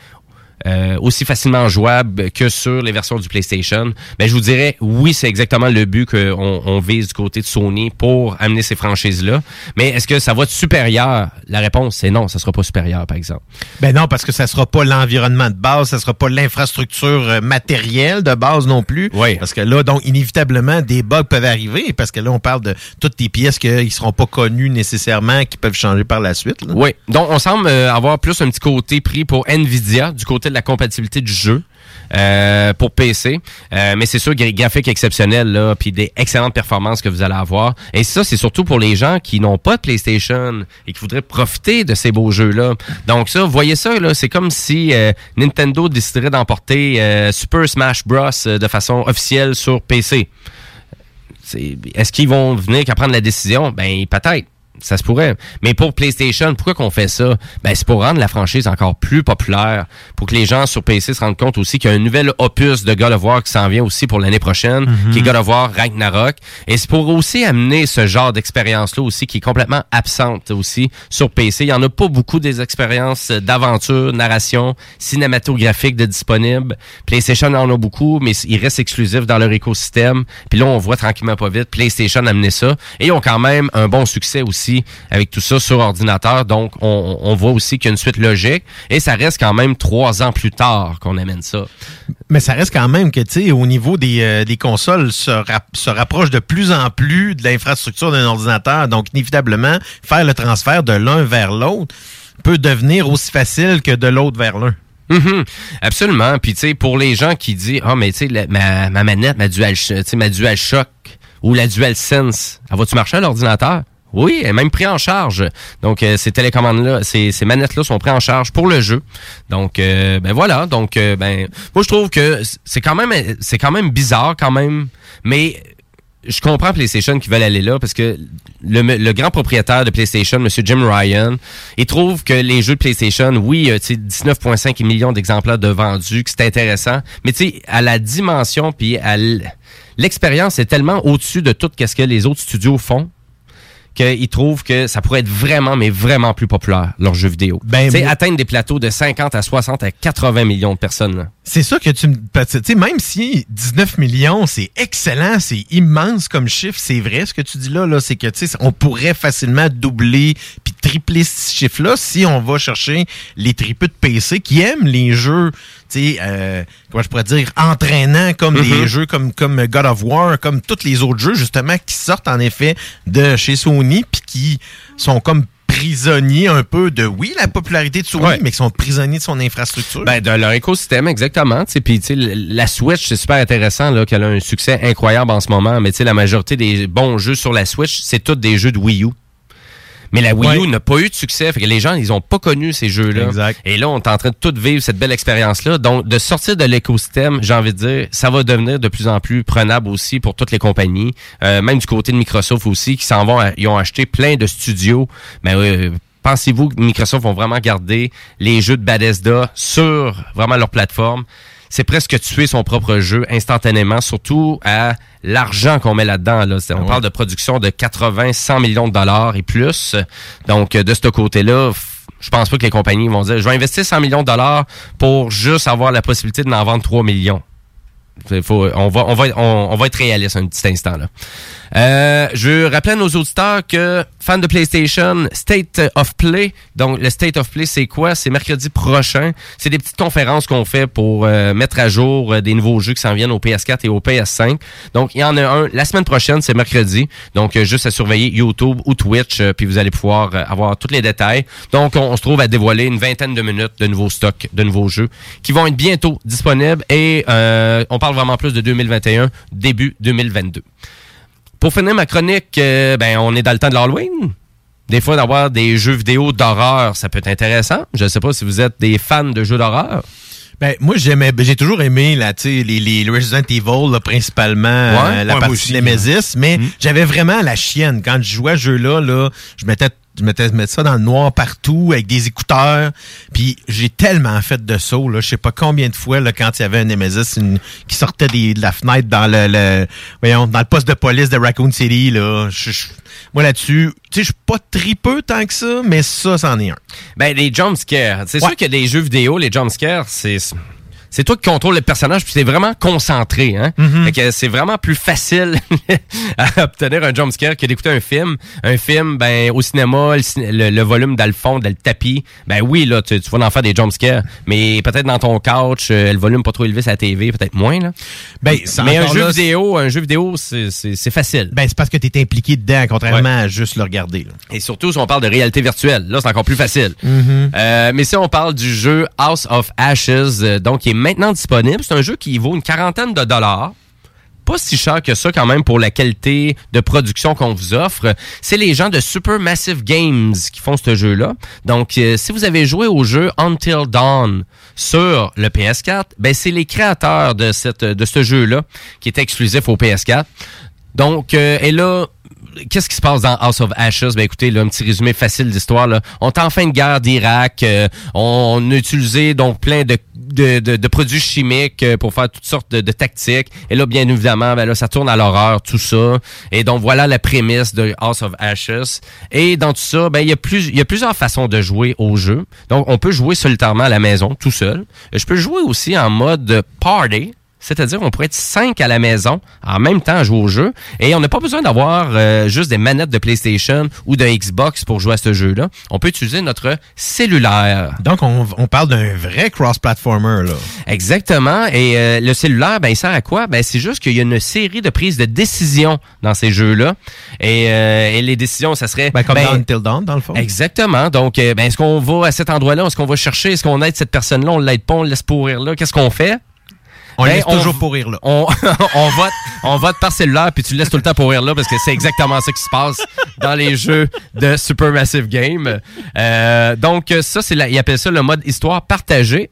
euh, aussi facilement jouable que sur les versions du PlayStation, ben je vous dirais oui, c'est exactement le but qu'on on vise du côté de Sony pour amener ces franchises-là. Mais est-ce que ça va être supérieur? La réponse, c'est non, ça sera pas supérieur, par exemple. Ben non, parce que ça sera pas l'environnement de base, ça sera pas l'infrastructure euh, matérielle de base non plus. Oui. Parce que là, donc, inévitablement, des bugs peuvent arriver, parce que là, on parle de toutes les pièces qui seront pas connues nécessairement, qui peuvent changer par la suite. là. Oui. Donc, on semble euh, avoir plus un petit côté pris pour Nvidia, du côté de la compatibilité du jeu. euh, pour PC, Euh, mais c'est sûr gra- graphique exceptionnel là, puis des excellentes performances que vous allez avoir. Et ça, c'est surtout pour les gens qui n'ont pas de PlayStation et qui voudraient profiter de ces beaux jeux là. Donc ça, voyez ça là, c'est comme si euh, Nintendo déciderait d'emporter Super Smash Bros de façon officielle sur PC. Est-ce qu'ils vont venir prendre la décision? Ben, peut-être. Ça se pourrait. Mais pour PlayStation, pourquoi qu'on fait ça? Ben, c'est pour rendre la franchise encore plus populaire. Pour que les gens sur PC se rendent compte aussi qu'il y a un nouvel opus de God of War qui s'en vient aussi pour l'année prochaine, qui est God of War Ragnarok. Et c'est pour aussi amener ce genre d'expérience-là aussi qui est complètement absente aussi sur PC. Il y en a pas beaucoup des expériences d'aventure, narration, cinématographique de disponibles. PlayStation en a beaucoup, mais ils restent exclusifs dans leur écosystème. Puis là, on voit tranquillement pas vite PlayStation amener ça. Et ils ont quand même un bon succès aussi avec tout ça sur ordinateur. Donc, on, on voit aussi qu'il y a une suite logique. Et ça reste quand même trois ans plus tard qu'on amène ça. Mais ça reste quand même que, tu sais, au niveau des, euh, des consoles, se, rap- se rapproche de plus en plus de l'infrastructure d'un ordinateur. Donc, inévitablement, faire le transfert de l'un vers l'autre peut devenir aussi facile que de l'autre vers l'un. Mhm, absolument. Puis tu sais, pour les gens qui disent ah mais tu sais ma, ma manette, ma Dual, ma DualShock ou la DualSense, elle va-tu marcher à l'ordinateur Oui, elle même pris en charge. Donc euh, ces télécommandes là, ces, ces manettes là sont prises en charge pour le jeu. Donc euh, ben voilà. Donc euh, ben moi je trouve que c'est quand même c'est quand même bizarre quand même, mais je comprends PlayStation qui veulent aller là parce que le, grand propriétaire de PlayStation, M. Jim Ryan, il trouve que les jeux de PlayStation, oui, euh, tu sais, 19,5 millions d'exemplaires de vendus, que c'est intéressant, mais tu sais, à la dimension puis à l'expérience est tellement au-dessus de tout ce que les autres studios font qu'ils trouvent que ça pourrait être vraiment, mais vraiment plus populaire, leurs jeux vidéo. Ben, sais, moi- atteindre des plateaux de 50 à 60 à 80 millions de personnes. là. C'est ça que tu me. Tu sais, même si 19 millions, c'est excellent, c'est immense comme chiffre, c'est vrai ce que tu dis là, là c'est que, tu sais, on pourrait facilement doubler puis tripler ce chiffre-là si on va chercher les tripeux de PC qui aiment les jeux, tu sais, euh, comment je pourrais dire, entraînants comme Mhm. des jeux comme, comme God of War, comme tous les autres jeux, justement, qui sortent en effet de chez Sony puis qui sont comme prisonniers un peu de, oui, la popularité de Sony, mais qui sont prisonniers de son infrastructure. Ben, de leur écosystème, exactement. tu sais. Puis, tu sais, l- la Switch, c'est super intéressant là, qu'elle a un succès incroyable en ce moment. Mais tu sais, la majorité des bons jeux sur la Switch, c'est tous des jeux de Wii U. Mais la Wii U Ouais. n'a pas eu de succès. Fait que les gens, ils ont pas connu ces jeux-là. Exact. Et là, on est en train de tout vivre cette belle expérience-là. Donc, de sortir de l'écosystème, j'ai envie de dire, ça va devenir de plus en plus prenable aussi pour toutes les compagnies. Euh, même du côté de Microsoft aussi, qui s'en vont, à- ils ont acheté plein de studios. Mais euh, pensez-vous que Microsoft vont vraiment garder les jeux de Bethesda sur vraiment leur plateforme? C'est presque tuer son propre jeu instantanément, surtout à l'argent qu'on met là-dedans. Là. On parle de production de 80, 100 millions de dollars et plus. Donc, de ce côté-là, je pense pas que les compagnies vont dire, je vais investir 100 millions de dollars pour juste avoir la possibilité d'en vendre 3 millions. Faut, on, va, on, va, on, on va être réaliste un petit instant. Là. Euh, je rappelle à nos auditeurs que fans de PlayStation, State of Play, donc le State of Play, c'est quoi? C'est mercredi prochain. C'est des petites conférences qu'on fait pour euh, mettre à jour euh, des nouveaux jeux qui s'en viennent au PS4 et au PS5. Donc, il y en a un la semaine prochaine, c'est mercredi. Donc, euh, juste à surveiller YouTube ou Twitch, puis vous allez pouvoir avoir tous les détails. Donc, on, on se trouve à dévoiler une vingtaine de minutes de nouveaux stocks, de nouveaux jeux qui vont être bientôt disponibles et on parle vraiment plus de 2021, début 2022. Pour finir ma chronique, euh, ben, on est dans le temps de l'Halloween. Des fois, d'avoir des jeux vidéo d'horreur, ça peut être intéressant. Je ne sais pas si vous êtes des fans de jeux d'horreur. Ben, moi, j'aimais, ben, j'ai toujours aimé, là, tu sais, les, les Resident Evil, là, principalement, euh, la Ouais, partie aussi. Nemesis, mais Mhm. j'avais vraiment la chienne. Quand je jouais à ce jeu-là, là, je mettais je mettais, mettais ça dans le noir partout avec des écouteurs. Puis j'ai tellement fait de sauts, là, je sais pas combien de fois là, quand il y avait un Nemesis une- qui sortait des- de la fenêtre dans le, le- voyons, dans le poste de police de Raccoon City. Là, Je- je- moi là-dessus, tu sais, je suis pas tripeux tant que ça, mais ça, c'en est un. Ben, les jumpscares. C'est Ouais. sûr que des jeux vidéo, les jumpscares, c'est. C'est toi qui contrôle le personnage, puis c'est vraiment concentré. Hein? Fait que c'est vraiment plus facile à obtenir un jumpscare que d'écouter un film. Un film, ben au cinéma, le, cin- le- le volume dans le fond, dans le tapis, ben oui, là, tu, tu vas en faire des jumpscares. Mais peut-être dans ton couch, euh, le volume pas trop élevé sur la TV, peut-être moins. Là. Ben, mais un jeu là, vidéo, un jeu vidéo, c'est facile. Ben, c'est parce que tu es impliqué dedans, contrairement à juste le regarder. là. Et surtout si on parle de réalité virtuelle. Là, c'est encore plus facile. Mhm. Euh, mais si on parle du jeu House of Ashes, euh, donc qui est maintenant disponible, c'est un jeu qui vaut une quarantaine de dollars. Pas si cher que ça quand même pour la qualité de production qu'on vous offre. C'est les gens de Supermassive Games qui font ce jeu-là. Donc, euh, si vous avez joué au jeu Until Dawn sur le PS4, ben c'est les créateurs de cette de ce jeu-là qui est exclusif au PS4. Donc, euh, et là, qu'est-ce qui se passe dans House of Ashes? Ben écoutez, là, un petit résumé facile d'histoire. On est en fin de guerre d'Irak. euh, on, on a utilisé donc plein de, de, de- de produits chimiques euh, pour faire toutes sortes de, de tactiques. Et là, bien évidemment, ben là, ça tourne à l'horreur, tout ça. Et donc, voilà la prémisse de House of Ashes. Et dans tout ça, ben il y, a plus, il y a plusieurs façons de jouer au jeu. Donc, on peut jouer solitairement à la maison, tout seul. Je peux jouer aussi en mode party. C'est-à-dire, on pourrait être cinq à la maison en même temps à jouer au jeu. Et on n'a pas besoin d'avoir euh, juste des manettes de PlayStation ou de Xbox pour jouer à ce jeu-là. On peut utiliser notre cellulaire. Donc, on, on parle d'un vrai cross-platformer, là. Exactement. Et euh, le cellulaire, ben, il sert à quoi? Ben, c'est juste qu'il y a une série de prises de décisions dans ces jeux-là. Et, euh, et les décisions, ça serait... Ben, comme ben, dans Until Dawn, dans le fond. Exactement. Donc, euh, ben, est-ce qu'on va à cet endroit-là? Est-ce qu'on va chercher? Est-ce qu'on aide cette personne-là? On l'aide pas? On le laisse pourrir là? Qu'est-ce qu'on fait? On Ben, laisse toujours pourrir là. On, on, vote, on vote par cellulaire, puis tu le laisses tout le temps pourrir là, parce que c'est exactement ça qui se passe dans les jeux de Supermassive Game. Euh, donc, ça, c'est la, ils appellent ça le mode histoire partagée.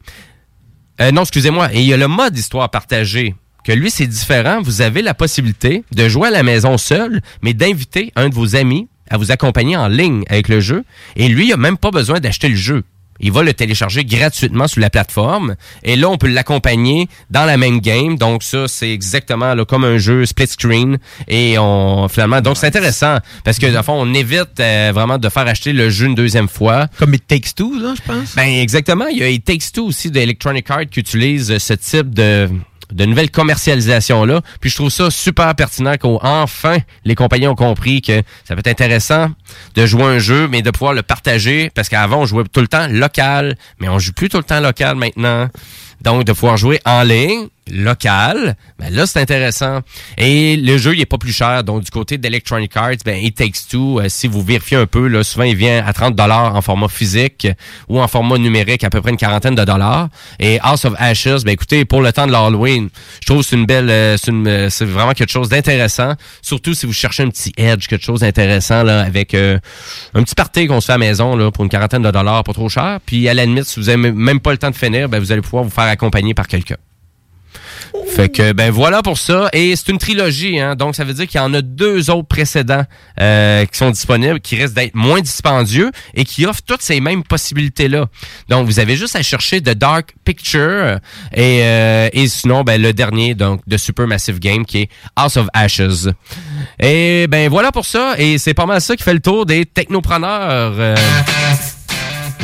Euh, non, excusez-moi. Et il y a le mode histoire partagée. Que lui, c'est différent. Vous avez la possibilité de jouer à la maison seul, mais d'inviter un de vos amis à vous accompagner en ligne avec le jeu. Et lui, il a même pas besoin d'acheter le jeu. Il va le télécharger gratuitement sur la plateforme. Et là, on peut l'accompagner dans la même game. Donc, ça, c'est exactement là, comme un jeu split screen. Et on, finalement, donc c'est intéressant. Parce que, dans le fond, on évite euh, vraiment de faire acheter le jeu une deuxième fois. Comme It Takes Two, là, je pense. Ben, exactement. Il y a It Takes Two aussi d'Electronic Arts qui utilise ce type de de nouvelle commercialisation-là. Puis je trouve ça super pertinent qu'enfin les compagnies ont compris que ça peut être intéressant de jouer un jeu, mais de pouvoir le partager. Parce qu'avant, on jouait tout le temps local, mais on joue plus tout le temps local maintenant. Donc, de pouvoir jouer en ligne, local, ben là, c'est intéressant. Et le jeu, il est pas plus cher. Donc, du côté d'Electronic Arts, ben, It Takes Two, euh, si vous vérifiez un peu, là, souvent, il vient à 30 dollars en format physique ou en format numérique, à peu près une quarantaine de dollars. Et House of Ashes, ben, écoutez, pour le temps de l'Halloween, je trouve que c'est une belle, euh, euh, c'est vraiment quelque chose d'intéressant. Surtout si vous cherchez un petit edge, quelque chose d'intéressant, là, avec un petit party qu'on se fait à la maison, là, pour une quarantaine de dollars, pas trop cher. Puis, à la limite, si vous avez même pas le temps de finir, ben, vous allez pouvoir vous faire accompagner par quelqu'un. Fait que ben voilà pour ça et c'est une trilogie hein, donc ça veut dire qu'il y en a deux autres précédents euh, qui sont disponibles qui risquent d'être moins dispendieux et qui offrent toutes ces mêmes possibilités là. Donc vous avez juste à chercher The Dark Picture et euh, et sinon ben le dernier donc de Supermassive Game qui est House of Ashes. Et ben voilà pour ça et c'est pas mal ça qui fait le tour des technopreneurs. euh.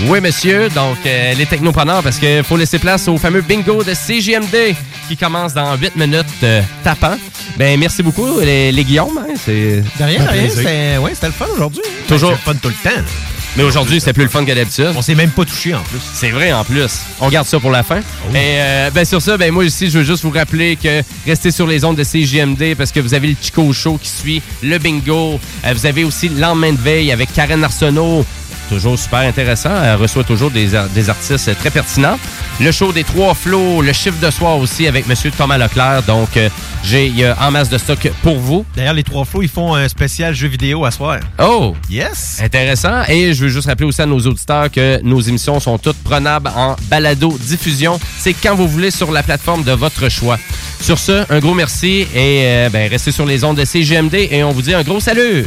Oui, monsieur. Donc, euh, les technopreneurs, parce qu'il faut laisser place au fameux bingo de CGMD qui commence dans 8 minutes euh, tapant. Ben, merci beaucoup, les, les Guillaume. hein, c'est... De rien, de rien. C'était ouais, le fun aujourd'hui. hein. Toujours. Ben, le fun tout le temps. là. Mais aujourd'hui, c'est plus le fun que d'habitude. On s'est même pas touché en plus. C'est vrai, en plus. On garde ça pour la fin. Et euh, ben, sur ça, ben, moi aussi, je veux juste vous rappeler que restez sur les ondes de CJMD parce que vous avez le Chico Show qui suit, le bingo. Euh, vous avez aussi le lendemain de veille avec Karen Arsenault. Toujours super intéressant. Elle reçoit toujours des, des artistes très pertinents. Le show des trois flots, le chiffre de soir aussi avec M. Thomas Leclerc. Donc, euh, j'ai en masse de stock pour vous. D'ailleurs, les trois flots, ils font un spécial jeu vidéo à soir. Oh! Yes! Intéressant. Et je veux juste rappeler aussi à nos auditeurs que nos émissions sont toutes prenables en balado-diffusion. C'est quand vous voulez sur la plateforme de votre choix. Sur ce, un gros merci et euh, ben, restez sur les ondes de CGMD et on vous dit un gros salut!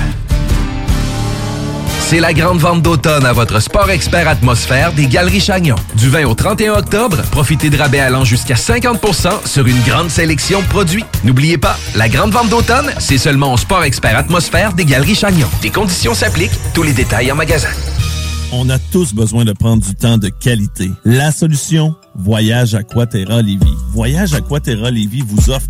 C'est la grande vente d'automne à votre Sport Expert Atmosphère des Galeries Chagnon. Du 20 au 31 octobre, profitez de rabais allant jusqu'à 50% sur une grande sélection de produits. N'oubliez pas, la grande vente d'automne, c'est seulement au Sport Expert Atmosphère des Galeries Chagnon. Des conditions s'appliquent, tous les détails en magasin. On a tous besoin de prendre du temps de qualité. La solution, Voyage Aquaterra Lévis. Voyage Aquaterra Lévis vous offre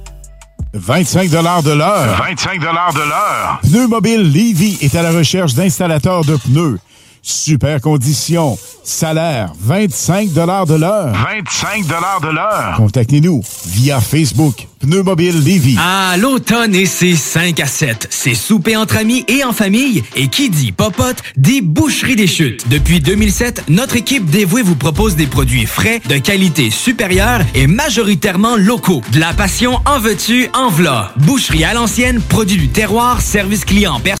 25 de l'heure. 25 de l'heure. Pneu Mobile Levy est à la recherche d'installateurs de pneus. Super conditions. Salaire 25 de l'heure. 25 de l'heure. Contactez-nous via Facebook. Pneu Mobile Levy. Ah, l'automne et ses 5 à 7. C'est souper entre amis et en famille. Et qui dit popote, dit boucherie des chutes. Depuis 2007, notre équipe dévouée vous propose des produits frais, de qualité supérieure et majoritairement locaux. De la passion en veux-tu, en v'là. Boucherie à l'ancienne, produit du terroir, service client personnel.